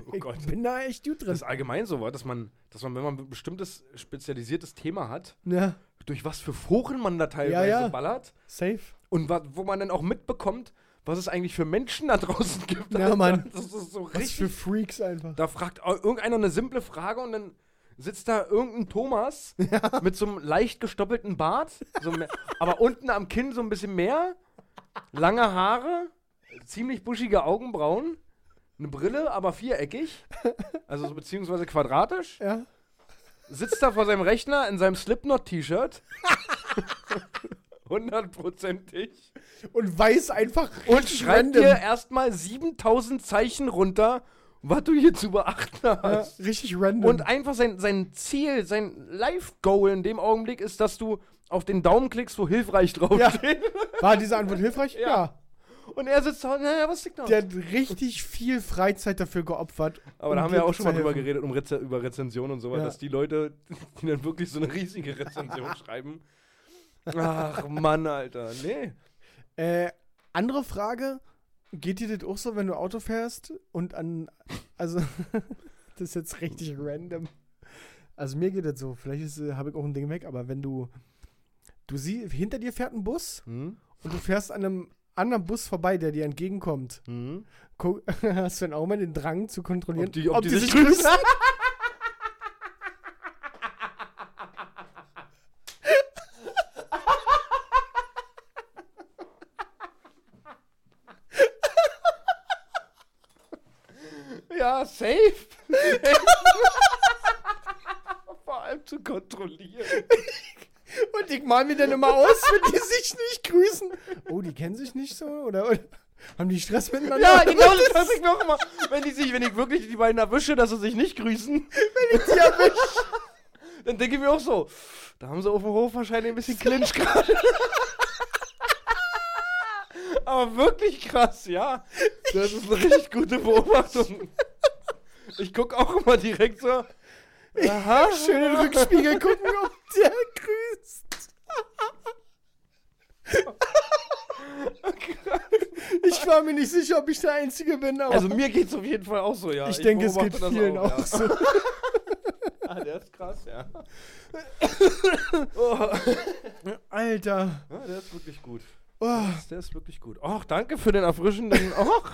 Oh Gott. Ich bin da echt gut Das drin. ist allgemein so, dass man, dass man, wenn man ein bestimmtes spezialisiertes Thema hat, Ja, durch was für Foren man da teilweise ja. ballert safe. und wo man dann auch mitbekommt, was es eigentlich für Menschen da draußen *laughs* gibt. Ja. Mann. Das ist so Was für richtig. Freaks einfach. Da fragt irgendeiner eine simple Frage und dann sitzt da irgendein Thomas *laughs* mit so einem leicht gestoppelten Bart, so mehr, aber unten am Kinn so ein bisschen mehr, lange Haare, ziemlich buschige Augenbrauen, eine Brille, aber viereckig, *laughs* also so beziehungsweise quadratisch, Ja. sitzt da vor seinem Rechner in seinem Slipknot-T-Shirt. *laughs* Hundertprozentig. Und weiß einfach Und schreibt dir erstmal 7000 Zeichen runter, was du hier zu beachten ja, hast. richtig random. Und einfach sein, sein Ziel, sein Life-Goal in dem Augenblick ist, dass du auf den Daumen klickst, wo hilfreich Ja. draufsteht. War diese Antwort hilfreich? Ja. ja. Und er sitzt da, naja, was liegt da? Der hat richtig viel Freizeit dafür geopfert. Aber um da haben wir ja auch schon mal drüber geredet, um Reze über Rezensionen und sowas, Ja. dass die Leute, *laughs* die dann wirklich so eine riesige *laughs* Rezension schreiben. Ach Mann, Alter. Nee. Äh, andere Frage. Geht dir das auch so, wenn du Auto fährst und an. Also. *laughs* Das ist jetzt richtig random. Also mir geht das so. Vielleicht habe ich auch ein Ding weg, aber wenn du. Du siehst, hinter dir fährt ein Bus Hm? und du fährst an einem anderen Bus vorbei, der dir entgegenkommt. Hm? Guck, *laughs* hast du dann auch mal den Drang zu kontrollieren, Ob die- ob die sich grüßen? *laughs* Ja, safe. Vor allem zu kontrollieren. Und ich mal mir dann immer aus, wenn die sich nicht grüßen. Oh, die kennen sich nicht so? Oder, oder haben die Stress miteinander? Ja, genau das lasse ich mir auch immer. Wenn die sich, wenn ich wirklich die beiden erwische, dass sie sich nicht grüßen, Die erwischt. dann denke ich mir auch so, da haben sie auf dem Hof wahrscheinlich ein bisschen Clinch *laughs* gerade. Aber wirklich krass, ja. Das ist eine richtig gute Beobachtung. Ich gucke auch immer direkt so. Aha. Schön in den Rückspiegel gucken, ob der grüßt. *laughs* Ich war mir nicht sicher, ob ich der Einzige bin, Also mir geht's auf jeden Fall auch so, ja. ich, denke, es geht vielen auch, ja. so. *laughs* Ah, der ist krass, ja. *laughs* Alter. ja. Der ist wirklich gut. Oh, Der ist wirklich gut. Och, danke für den erfrischenden. Och.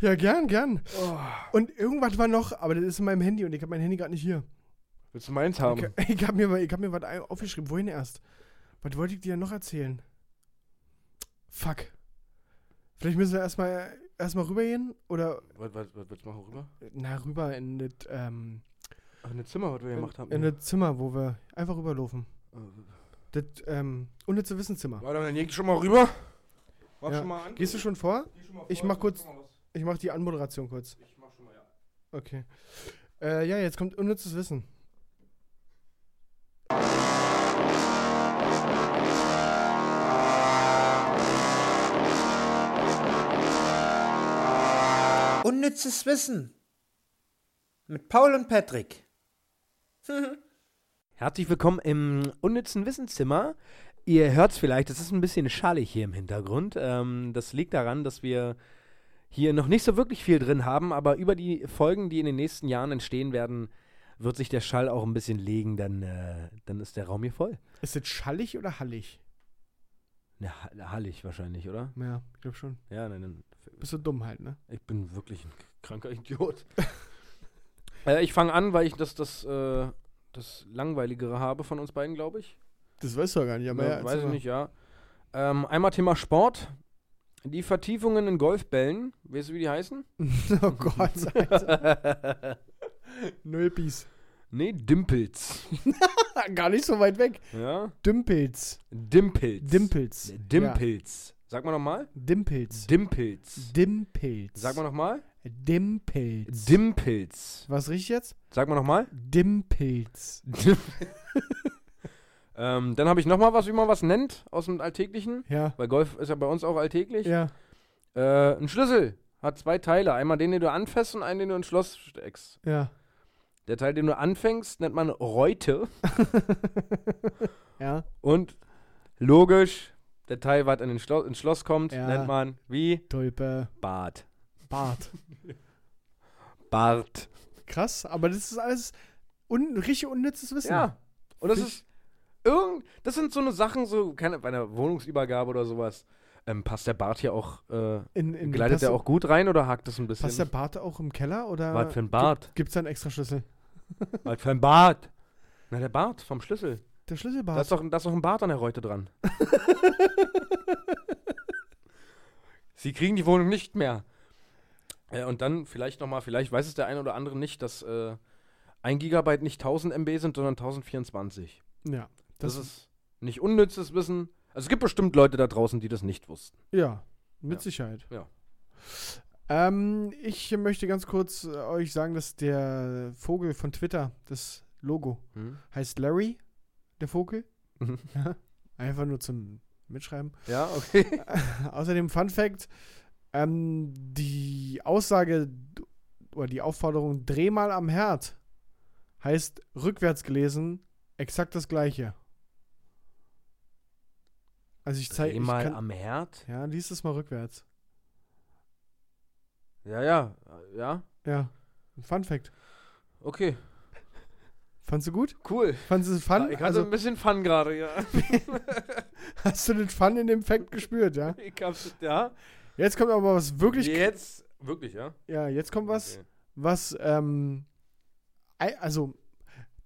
ja, gern, gern. Oh. Und irgendwas war noch, aber das ist in meinem Handy und ich habe mein Handy gerade nicht hier. Willst du meins haben? Ich, ich habe mir, ich hab mir was aufgeschrieben. Wohin erst? Was wollte ich dir noch erzählen? Fuck. Vielleicht müssen wir erstmal erstmal rübergehen oder Was, was, du machen rüber? na rüber in das ähm, Ach, in das Zimmer, was wir gemacht haben. in das Zimmer, wo wir einfach rüberlaufen. Äh, Das ähm, unnütze Wissenszimmer. Warte, dann geh schon mal rüber. Mach Ja. schon mal an. Gehst du schon vor? Geh schon mal Ich vor, mach mach kurz-. Ich mache die Anmoderation kurz. Ich mach schon mal, ja. Okay. Äh, ja, jetzt kommt unnützes Wissen. Unnützes Wissen mit Paul und Patrick. *laughs* Herzlich willkommen im unnützen Wissenszimmer. Ihr hört es vielleicht, es ist ein bisschen schallig hier im Hintergrund. Ähm, das liegt daran, dass wir hier noch nicht so wirklich viel drin haben, aber über die Folgen, die in den nächsten Jahren entstehen werden, wird sich der Schall auch ein bisschen legen, dann, äh, dann ist der Raum hier voll. Ist das schallig oder hallig? Ha- hallig wahrscheinlich, oder? Ja, ich glaube schon. Ja, nein, dann, Bist du dumm halt, ne? Ich bin wirklich ein kranker Idiot. *laughs* äh, ich fange an, weil ich das, das, äh, das Langweiligere habe von uns beiden, glaube ich. Das weißt du ja gar nicht, aber Ja, ja, erzähl weiß ich mal. nicht, ja. Ähm, einmal Thema Sport. Die Vertiefungen in Golfbällen. Weißt du, wie die heißen? *laughs* oh Gott, Alter. *laughs* Piece. Nee, Dimpels. Gar nicht so weit weg. Ja? Dümpels. Dimpels. Dimpels. Dimpels. Sag mal nochmal. Dimpels. Dimpels. Dimpels. Sag mal nochmal. Dimpels. Dimpels. Was riecht jetzt? Sag mal nochmal. Dimpels. *laughs* ähm, dann habe ich nochmal was, wie man was nennt aus dem Alltäglichen. Ja. Weil Golf ist ja bei uns auch alltäglich. Ja. Äh, ein Schlüssel hat zwei Teile. Einmal den, den du anfasst und einen, den du ins Schloss steckst. Ja. Der Teil, den du anfängst, nennt man Reute. *laughs* Ja. Und logisch, der Teil, was in den Schlo ins Schloss kommt, Ja. nennt man wie Tulpe. Bart. Bart. Bart. Krass, aber das ist alles un richtig unnützes Wissen. Ja. Und das Find ist irgend, das sind so eine Sachen, so keine, bei einer Wohnungsübergabe oder sowas. Ähm, passt der Bart hier auch, äh, In, in, gleitet der auch gut rein oder hakt das ein bisschen? Passt der Bart auch im Keller oder Was für ein Bart? gibt es da einen extra Schlüssel? Was für ein Bart? Na, der Bart vom Schlüssel. Der Da Schlüsselbart. ist, doch, da ist doch ein Bart an der Reute dran. *laughs* Sie kriegen die Wohnung nicht mehr. Äh, und dann vielleicht nochmal, vielleicht weiß es der eine oder andere nicht, dass äh, 1 Gigabyte nicht 1000 MB sind, sondern 1024. ja. Das, ist nicht unnützes Wissen. Also es gibt bestimmt Leute da draußen, die das nicht wussten. Ja, mit Ja. Sicherheit. Ja. Ähm, ich möchte ganz kurz äh, euch sagen, dass der Vogel von Twitter, das Logo, Hm? heißt Larry, der Vogel. Mhm. *laughs* Ja, Einfach nur zum Mitschreiben. Ja, okay. *laughs* Außerdem Fun Fact: ähm, Die Aussage oder die Aufforderung Dreh mal am Herd heißt rückwärts gelesen exakt das gleiche. Also ich zeige Dreh mal am Herd. Ja, lies es mal rückwärts. Ja, ja, ja. Ja. Fun Fact. Okay, Fandst du gut? cool. Fandest du es fun? ich hatte Also, ein bisschen Fun gerade, ja. *laughs* hast du den Fun in dem Fact gespürt, ja? *laughs* Ich hab's, ja. Jetzt kommt aber was wirklich. Jetzt, wirklich, ja? Ja, jetzt kommt was, Okay. was, ähm. Also,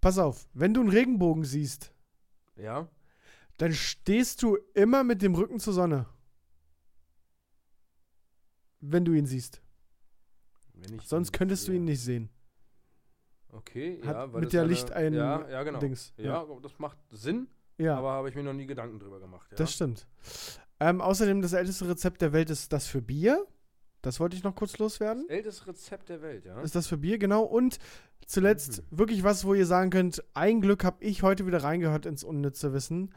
pass auf, wenn du einen Regenbogen siehst, Ja? dann stehst du immer mit dem Rücken zur Sonne. Wenn du ihn siehst. Sonst könntest du ihn sehe. nicht sehen. Okay, Hat ja, weil mit das der Licht ein Ja, ja, genau. Dings. Ja, das macht Sinn, Ja, aber habe ich mir noch nie Gedanken drüber gemacht. Ja? das stimmt. Ähm, außerdem, das älteste Rezept der Welt ist das für Bier. Das wollte ich noch kurz loswerden. Das älteste Rezept der Welt, ja? Ist das für Bier, genau. Und zuletzt Mhm. wirklich was, wo ihr sagen könnt, ein Glück habe ich heute wieder reingehört ins unnütze Wissen.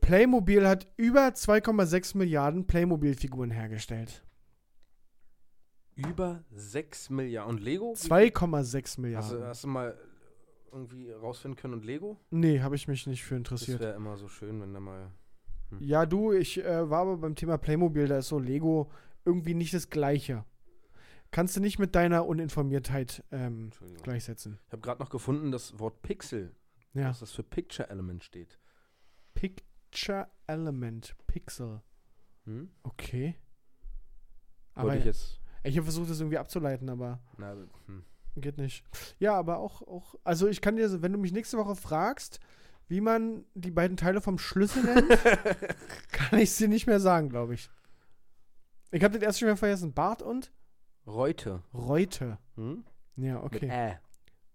Playmobil hat über 2,6 Milliarden Playmobil-Figuren hergestellt. Über 6 Milliarden. Und Lego? 2,6 Hast du, Milliarden. hast du mal irgendwie rausfinden können und Lego? Nee, habe ich mich nicht für Das interessiert. wäre immer so schön, wenn da mal. Ja, du, ich äh, war aber beim Thema Playmobil, da ist so Lego irgendwie nicht das Gleiche. Kannst du nicht mit deiner Uninformiertheit ähm, gleichsetzen. Ich habe gerade noch gefunden, das Wort Pixel, Ja. dass das für Picture Element steht. Picture Element, Pixel. Hm? Okay. Aber Wollte ich jetzt. Ich habe versucht, das irgendwie abzuleiten, aber Na, hm. geht nicht. Ja, aber auch, auch, also ich kann dir, wenn du mich nächste Woche fragst, wie man die beiden Teile vom Schlüssel nennt, *laughs* kann ich es dir nicht mehr sagen, glaube ich. Ich habe den erst schon mal vergessen. Bart und Reute. Reute. Hm? Ja, okay. Ä.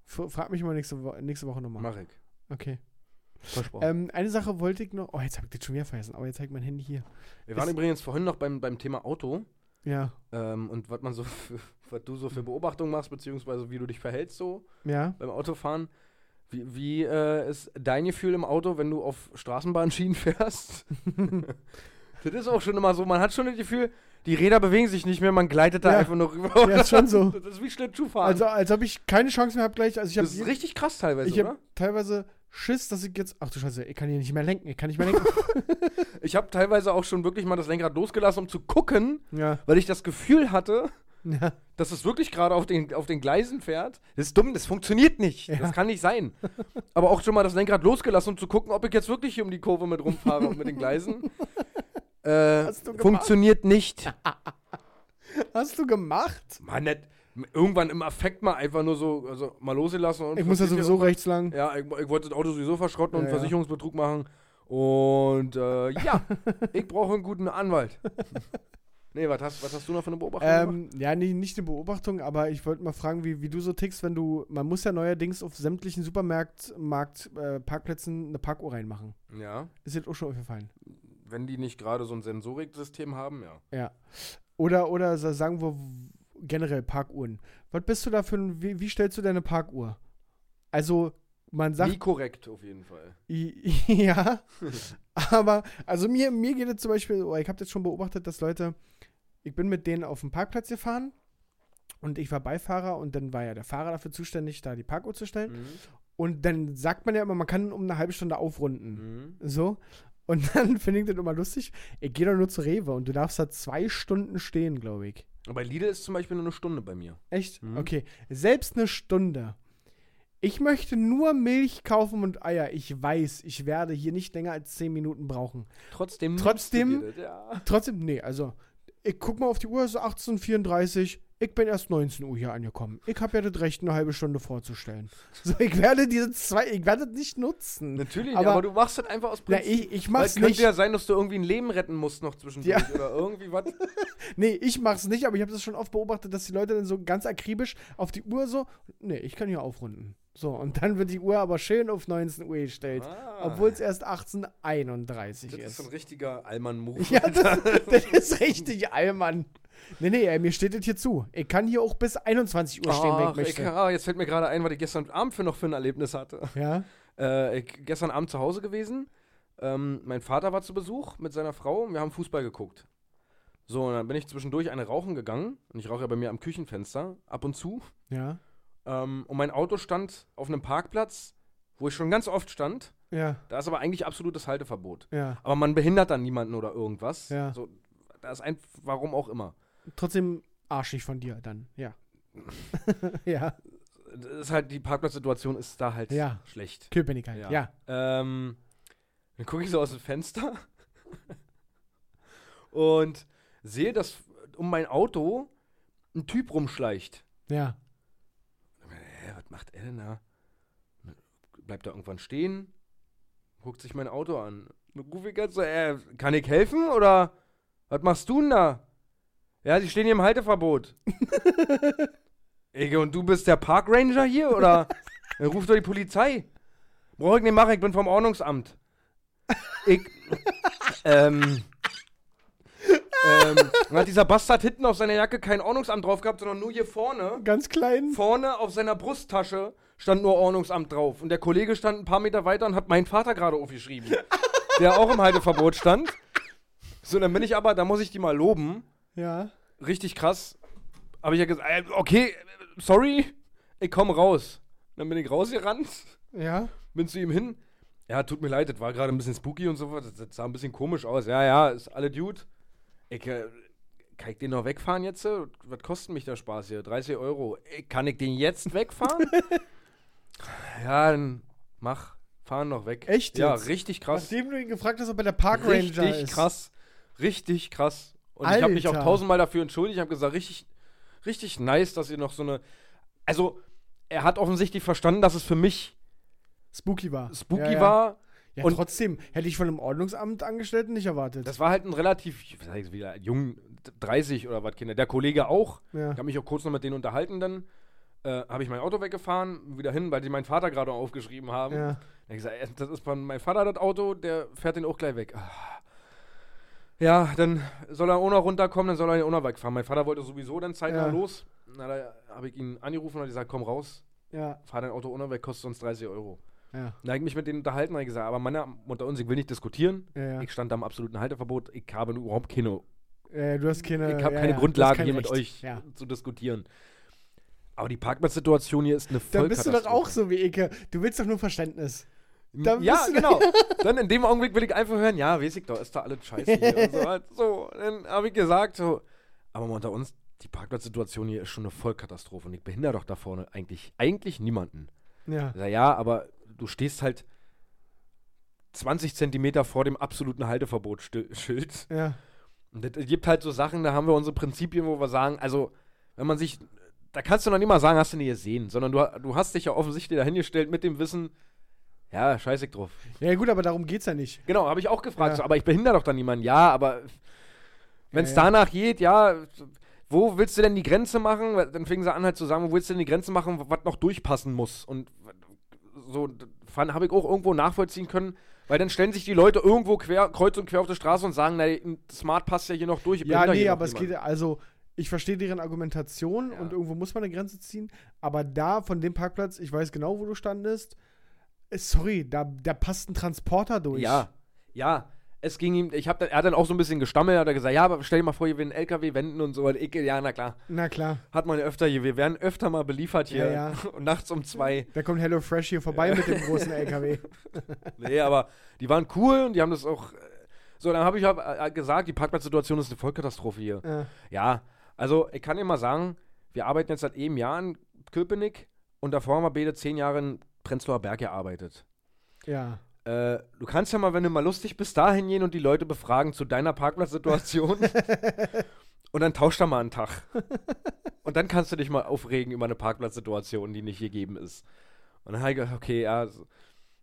F frag mich mal nächste, Wo nächste Woche nochmal. Mach ich. Okay. Versprochen. Ähm, eine Sache wollte ich noch. Oh, jetzt habe ich das schon wieder vergessen, aber jetzt zeigt mein Handy hier. Wir waren ist- übrigens vorhin noch beim, beim Thema Auto Ja. ähm, und was man so *laughs* für, was du so für Beobachtungen machst, beziehungsweise wie du dich verhältst so Ja. beim Autofahren. Wie, wie äh, ist dein Gefühl im Auto, wenn du auf Straßenbahnschienen *laughs* fährst? *laughs* das ist auch schon immer so, man hat schon das Gefühl, die Räder bewegen sich nicht mehr, man gleitet da Ja. einfach nur rüber. Ja, ist schon so. Das ist wie Schlittschuhfahren. Also, als ob ich keine Chance mehr habe gleich. Also, ich habe das ist richtig krass teilweise, ich oder? hab teilweise Schiss, dass ich jetzt. Ach du Scheiße, ich kann hier nicht mehr lenken. Ich kann nicht mehr lenken. *laughs* *laughs* Ich habe teilweise auch schon wirklich mal das Lenkrad losgelassen, um zu gucken, ja. weil ich das Gefühl hatte, Ja. dass es wirklich gerade auf den, auf den Gleisen fährt. Das ist dumm, das funktioniert nicht. Ja. Das kann nicht sein. *laughs* Aber auch schon mal das Lenkrad losgelassen, um zu gucken, ob ich jetzt wirklich hier um die Kurve mit rumfahre und mit den Gleisen. Äh, Hast du gemacht? funktioniert nicht. Hast du gemacht? Mann, nicht. Irgendwann im Affekt mal einfach nur so, also mal losgelassen. Und Ich muss ja sowieso rechts lang. Ja, ich, ich wollte das Auto sowieso verschrotten und Ja. Versicherungsbetrug machen. Und äh, ja, *laughs* ich brauche einen guten Anwalt. *laughs* nee, was hast, was hast du noch für eine Beobachtung? Ähm, ja, nee, nicht eine Beobachtung, aber ich wollte mal fragen, wie, wie du so tickst, wenn du. Man muss ja neuerdings auf sämtlichen Supermarkt, Markt, äh, eine Parkuhr reinmachen. Ja, Ist dir auch schon aufgefallen? wenn die nicht gerade so ein Sensoriksystem haben, ja. Ja. Oder, oder sa- sagen wir generell Parkuhren. Was bist du da für ein, wie, wie stellst du deine Parkuhr? Also, man sagt. Nie korrekt auf jeden Fall. *laughs* Ja, aber also mir, mir geht es zum Beispiel, oh, ich habe jetzt schon beobachtet, dass Leute, ich bin mit denen auf den Parkplatz gefahren und ich war Beifahrer und dann war ja der Fahrer dafür zuständig, da die Parkuhr zu stellen. Mhm. Und dann sagt man ja immer, man kann um eine halbe Stunde aufrunden. Mhm. So. Und *laughs* dann finde ich das immer lustig. Ich gehe doch nur zu Rewe und du darfst da zwei Stunden stehen, glaube ich. Bei Lidl ist zum Beispiel nur eine Stunde bei mir. Echt? Mhm. Okay. Selbst eine Stunde. Ich möchte nur Milch kaufen und Eier. Ich weiß, ich werde hier nicht länger als 10 Minuten brauchen. Trotzdem. Trotzdem- das, Ja. Trotzdem, nee, also, ich guck mal auf die Uhr, es ist 18.34 Ich bin erst 19 Uhr hier angekommen. Ich habe ja das Recht, eine halbe Stunde vorzustellen. *laughs* So, ich werde diese zwei, ich werde das nicht nutzen. Natürlich, Aber- aber, du machst das einfach aus Na, Prinzip. ich, ich Weil mach's es könnte nicht. ja sein, dass du irgendwie ein Leben retten musst noch zwischendurch Ja. oder irgendwie was. *laughs* Nee, ich mach's nicht, aber ich habe das schon oft beobachtet, dass die Leute dann so ganz akribisch auf die Uhr so, nee, ich kann hier aufrunden. So, und dann wird die Uhr aber schön auf 19 Uhr gestellt. Ah. Obwohl es erst 18.31 Das ist ist. so ein richtiger Allmann-Move. Ja, das, *laughs* das ist richtig, Allmann. Nee, nee, ey, mir steht das hier zu. Ich kann hier auch bis 21 Uhr stehen, wenn ich Ach, ich, möchte. ah, jetzt fällt mir gerade ein, was ich gestern Abend für noch für ein Erlebnis hatte. Ja? Äh, ich, gestern Abend zu Hause gewesen. Ähm, mein Vater war zu Besuch mit seiner Frau und wir haben Fußball geguckt. So, und dann bin ich zwischendurch eine rauchen gegangen. Und ich rauche ja bei mir am Küchenfenster ab und zu. Ja. Ähm, und mein Auto stand auf einem Parkplatz, wo ich schon ganz oft stand. Ja. Da ist aber eigentlich absolutes Halteverbot. Ja. Aber man behindert dann niemanden oder irgendwas. Ja. So, da ist ein, warum auch immer. Trotzdem arschig von dir dann, ja. *laughs* ja. das ist halt, die Parkplatzsituation ist da halt Ja. schlecht. Köpenick halt. Ja. Ähm, dann gucke ich so aus dem Fenster *laughs* und sehe, dass um mein Auto ein Typ rumschleicht. Ja. Hä, was macht er denn da? Bleibt da irgendwann stehen, guckt sich mein Auto an. Dann rufe ich ganz so, äh, kann ich helfen oder was machst du denn da? Ja, sie stehen hier im Halteverbot. Ege, und du bist der Parkranger hier oder? Dann ruft doch die Polizei. Brauch ich nicht machen, ich bin vom Ordnungsamt. Ich, ähm, ähm, dann hat dieser Bastard hinten auf seiner Jacke kein Ordnungsamt drauf gehabt, sondern nur hier vorne. Ganz klein. Vorne auf seiner Brusttasche stand nur Ordnungsamt drauf. Und der Kollege stand ein paar Meter weiter und hat meinen Vater gerade aufgeschrieben. der auch im Halteverbot stand. So, dann bin ich aber, da muss ich die mal loben. Ja. Richtig krass. Habe ich ja gesagt, äh, okay, sorry, ich komme raus. Dann bin ich rausgerannt, Ja. bin zu ihm hin. Ja, tut mir leid, das war gerade ein bisschen spooky und so was. Das, das sah ein bisschen komisch aus. Ja, ja, ist alle Dude. Ich, äh, kann ich den noch wegfahren jetzt? Was kostet mich der Spaß hier? 30 Euro. Äh, Kann ich den jetzt wegfahren? *laughs* ja, dann mach. Fahren noch weg. Echt Ja, jetzt? richtig krass. Nachdem du ihn gefragt hast, ob er der Parkranger Richtig ist. krass. Richtig krass. Und ich habe mich auch Alter. tausendmal dafür entschuldigt. Ich habe gesagt, richtig, richtig nice, dass ihr noch so eine. Also, er hat offensichtlich verstanden, dass es für mich Spooky war. spooky ja, ja. war. Ja, Und- trotzdem hätte ich von einem Ordnungsamt Angestellten nicht erwartet. Das war halt ein relativ, was sag ich wieder, jung, 30 oder was, Kinder. Der Kollege auch. ja. Ich habe mich auch kurz noch mit denen unterhalten dann. Äh, habe ich mein Auto weggefahren, wieder hin, weil die meinen Vater gerade aufgeschrieben haben. ja. Dann hab ich gesagt, das ist von meinem Vater das Auto, der fährt den auch gleich weg. Ah. Ja, dann soll er auch noch runterkommen, dann soll er auch noch wegfahren. Mein Vater wollte sowieso dann zeitnah Ja. los. Na, da habe ich ihn angerufen und gesagt, komm raus, Ja. fahr dein Auto noch weg, kostet uns 30 Euro. Ja. Dann habe ich mich mit denen unterhalten und gesagt, aber Männer unter uns, ich will nicht diskutieren. Ja, ja. Ich stand da am absoluten Halteverbot. Ich habe überhaupt keine, Äh, du hast keine. ich habe keine Grundlage, kein hier mit Recht. euch Ja. zu diskutieren. Aber die Parkplatzsituation hier ist eine Dann bist du doch Vollkatastrophe. auch so wie Ike. Du willst doch nur Verständnis. Dann ja, genau. Dann in dem Augenblick will ich einfach hören, ja, weiß ich doch, ist da alles scheiße hier. und so, *laughs* halt so, dann habe ich gesagt, so, aber mal unter uns, die Parkplatzsituation hier ist schon eine Vollkatastrophe und ich behindere doch da vorne eigentlich, eigentlich niemanden. Ja. Sag, ja, aber du stehst halt 20 Zentimeter vor dem absoluten Halteverbotsschild. Ja. Und es gibt halt so Sachen, da haben wir unsere Prinzipien, wo wir sagen, also, wenn man sich, da kannst du noch nicht mal sagen, hast du nicht gesehen, sondern du, du hast dich ja offensichtlich dahingestellt mit dem Wissen, ja, scheiße drauf. Ja, gut, aber darum geht's ja nicht. Genau, habe ich auch gefragt, Ja. so, aber ich behindere doch dann niemanden. Ja, aber wenn es Ja, danach geht, ja, wo willst du denn die Grenze machen? Dann fingen sie an halt zu sagen, wo willst du denn die Grenze machen, was noch durchpassen muss? Und so habe ich auch irgendwo nachvollziehen können, weil dann stellen sich die Leute irgendwo quer, kreuz und quer auf der Straße und sagen, na, Smart passt ja hier noch durch. Ja, nee, aber es geht, also, ich verstehe deren Argumentation Ja. und irgendwo muss man eine Grenze ziehen, aber da, von dem Parkplatz, ich weiß genau, wo du standest, sorry, da, da passt ein Transporter durch. Ja, ja. Es ging ihm, ich hab dann, er hat dann auch so ein bisschen gestammelt, hat er gesagt, ja, aber stell dir mal vor, hier will ein LKW wenden und so. Und ich, ja, na klar. Na klar, Hat man ja öfter hier. Wir werden öfter mal beliefert hier. Ja, ja. *laughs* Und nachts um zwei. da kommt Hello Fresh hier vorbei mit dem großen *laughs* LKW. Nee, aber die waren cool und die haben das auch. äh, So, dann habe ich äh, gesagt, die Parkplatzsituation ist eine Vollkatastrophe hier. Ja. Ja, also ich kann dir mal sagen, wir arbeiten jetzt seit eben Jahren in Köpenick und davor haben wir beide zehn Jahre in Prenzlauer Berg gearbeitet. ja. Äh, du kannst ja mal, wenn du mal lustig bist, dahin gehen und die Leute befragen zu deiner Parkplatzsituation. *laughs* und dann tauscht da mal einen Tag. und dann kannst du dich mal aufregen über eine Parkplatzsituation, die nicht gegeben ist. Und dann habe ich gedacht, okay, ja,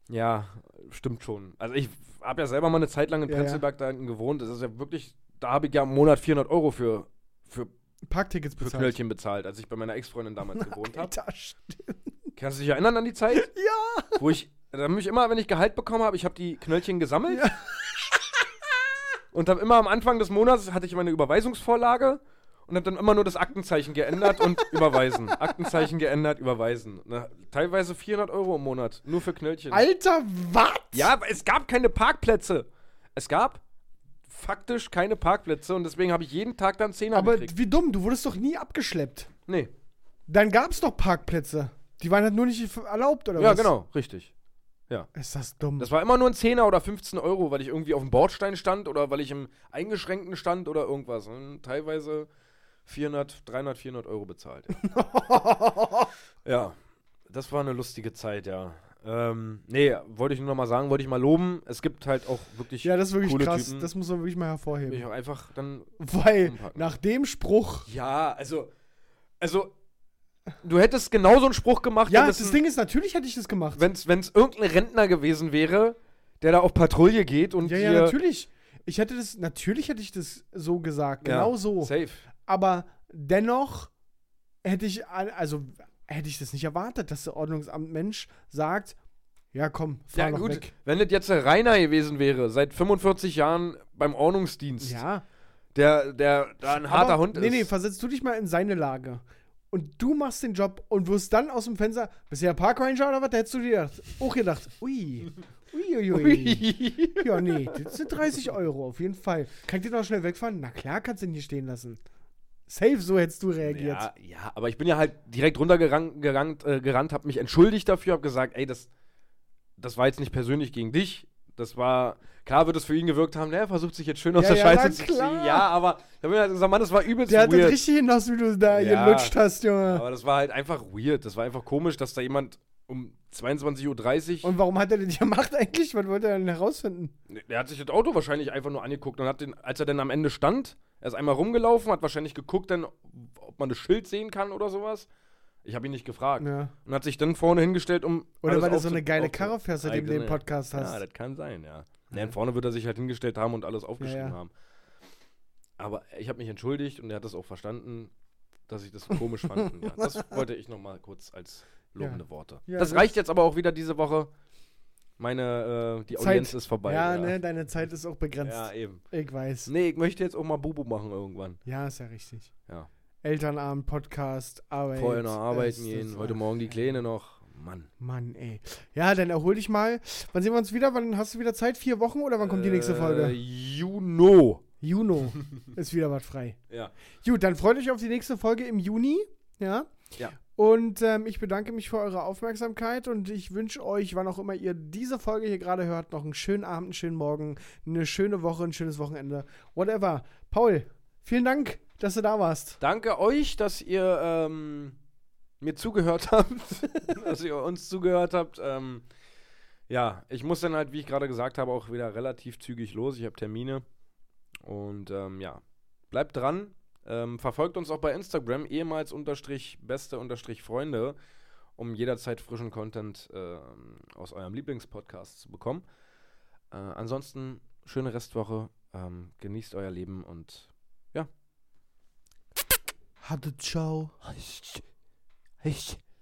ja, stimmt schon. Also ich habe ja selber mal eine Zeit lang in Ja, ja. Prenzlberg da hinten gewohnt. Das ist ja wirklich, da habe ich ja im Monat 400 Euro für, für, Parktickets für bezahlt. Knöllchen bezahlt, als ich bei meiner Ex-Freundin damals *laughs* gewohnt habe. Kannst du dich erinnern an die Zeit? *laughs* Ja. Wo ich, da hab ich immer, wenn ich Gehalt bekommen habe, ich habe die Knöllchen gesammelt. *laughs* Und habe immer am Anfang des Monats hatte ich immer eine Überweisungsvorlage und habe dann immer nur das Aktenzeichen geändert und *laughs* überweisen. Aktenzeichen geändert, überweisen. Na, teilweise 400 Euro im Monat, nur für Knöllchen. Alter, was? ja, aber es gab keine Parkplätze. Es gab faktisch keine Parkplätze und deswegen habe ich jeden Tag dann Zehner Aber gekriegt. wie dumm, du wurdest doch nie abgeschleppt. Nee. Dann gab's doch Parkplätze. Die waren halt nur nicht erlaubt, oder Ja, was? genau, richtig. Ist das dumm. Das war immer nur ein Zehner oder 15 Euro, weil ich irgendwie auf dem Bordstein stand oder weil ich im Eingeschränkten stand oder irgendwas. Und teilweise 400, 300, 400 Euro bezahlt. *laughs* ja. das war eine lustige Zeit, ja. Ähm, nee, wollte ich nur noch mal sagen, wollte ich mal loben. Es gibt halt auch wirklich Ja, das ist wirklich krass. Typen. Das muss man wirklich mal Will hervorheben. ich auch einfach dann Weil umpacken. nach dem Spruch. Ja, also, also, du hättest genauso einen Spruch gemacht, Ja, das ein- Ding ist, natürlich hätte ich das gemacht. wenn es irgendein Rentner gewesen wäre, der da auf Patrouille geht und ja, ja, natürlich. Ich hätte das, natürlich hätte ich das so gesagt. Ja, Genau so. Safe. Aber dennoch hätte ich, also hätte ich das nicht erwartet, dass der Ordnungsamt Mensch sagt, ja komm, fahr Ja, gut, weg. wenn das jetzt der Rainer gewesen wäre, seit 45 Jahren beim Ordnungsdienst, Ja. der, der da ein harter Aber, Hund nee, ist. Nee, versetzt du dich mal in seine Lage. Und du machst den Job und wirst dann aus dem Fenster, bist du ja Park Ranger oder was? Da hättest du dir gedacht, auch gedacht, ui, ui, ui, ui. Ja, nee, das sind 30 Euro, auf jeden Fall. Kann ich dir noch schnell wegfahren? Na klar, kannst du ihn hier stehen lassen. Safe, so hättest du reagiert. Ja, ja, aber ich bin ja halt direkt runtergerannt, gerannt, äh, gerannt habe mich entschuldigt dafür, habe gesagt, ey, das, das war jetzt nicht persönlich gegen dich. Das war, klar wird es für ihn gewirkt haben, der versucht sich jetzt schön aus Ja, der ja, Scheiße zu klar. ziehen. Ja, aber halt gesagt, Mann, das war übelst Der hat das weird. richtig hinaus, wie du da Ja. gelutscht hast, Junge. aber das war halt einfach weird. Das war einfach komisch, dass da jemand um 22.30 Uhr. Und warum hat er das gemacht eigentlich? Was wollte er denn herausfinden? Der hat sich das Auto wahrscheinlich einfach nur angeguckt und hat den, als er dann am Ende stand, er ist einmal rumgelaufen, hat wahrscheinlich geguckt, dann, ob man das Schild sehen kann oder sowas. Ich habe ihn nicht gefragt. Ja. Und hat sich dann vorne hingestellt, um. Oder weil du so eine geile Karre fährst, seitdem du den Podcast hast. Ja, das kann sein, ja. Ja. Vorne wird er sich halt hingestellt haben und alles aufgeschrieben Ja, ja. haben. Aber ich habe mich entschuldigt und er hat das auch verstanden, dass ich das komisch fand. Ja, das *laughs* wollte ich nochmal kurz als lobende Worte. Das reicht jetzt aber auch wieder diese Woche. Meine, äh, die Zeit. Audienz ist vorbei. ja, ne, deine Zeit ist auch begrenzt. Ja, eben. Ich weiß. Nee, ich möchte jetzt auch mal Bubu machen irgendwann. Ja, ist ja richtig. Ja. Elternabend, Podcast, Arbeit. Vorher noch arbeiten gehen, heute Morgen die Kleine noch. Mann. Mann, ey. Ja, dann erhol dich mal. Wann sehen wir uns wieder? Wann hast du wieder Zeit? Vier Wochen oder wann kommt die nächste Äh, Folge? Juno. Juno *laughs* ist wieder was frei. Ja. Gut, dann freut euch auf die nächste Folge im Juni. Ja. Ja. Und ähm, ich bedanke mich für eure Aufmerksamkeit und ich wünsche euch, wann auch immer ihr diese Folge hier gerade hört, noch einen schönen Abend, einen schönen Morgen, eine schöne Woche, ein schönes Wochenende. Whatever. Paul, vielen Dank, dass du da warst. Danke euch, dass ihr ähm, mir zugehört *laughs* habt, dass ihr uns zugehört habt. Ähm, ja, ich muss dann halt, wie ich gerade gesagt habe, auch wieder relativ zügig los. Ich habe Termine. Und ähm, ja, bleibt dran. Ähm, verfolgt uns auch bei Instagram, ehemals unterstrich beste unterstrich Freunde, um jederzeit frischen Content ähm, aus eurem Lieblingspodcast zu bekommen. Äh, ansonsten schöne Restwoche, ähm, genießt euer Leben und Hatte ciao. Ich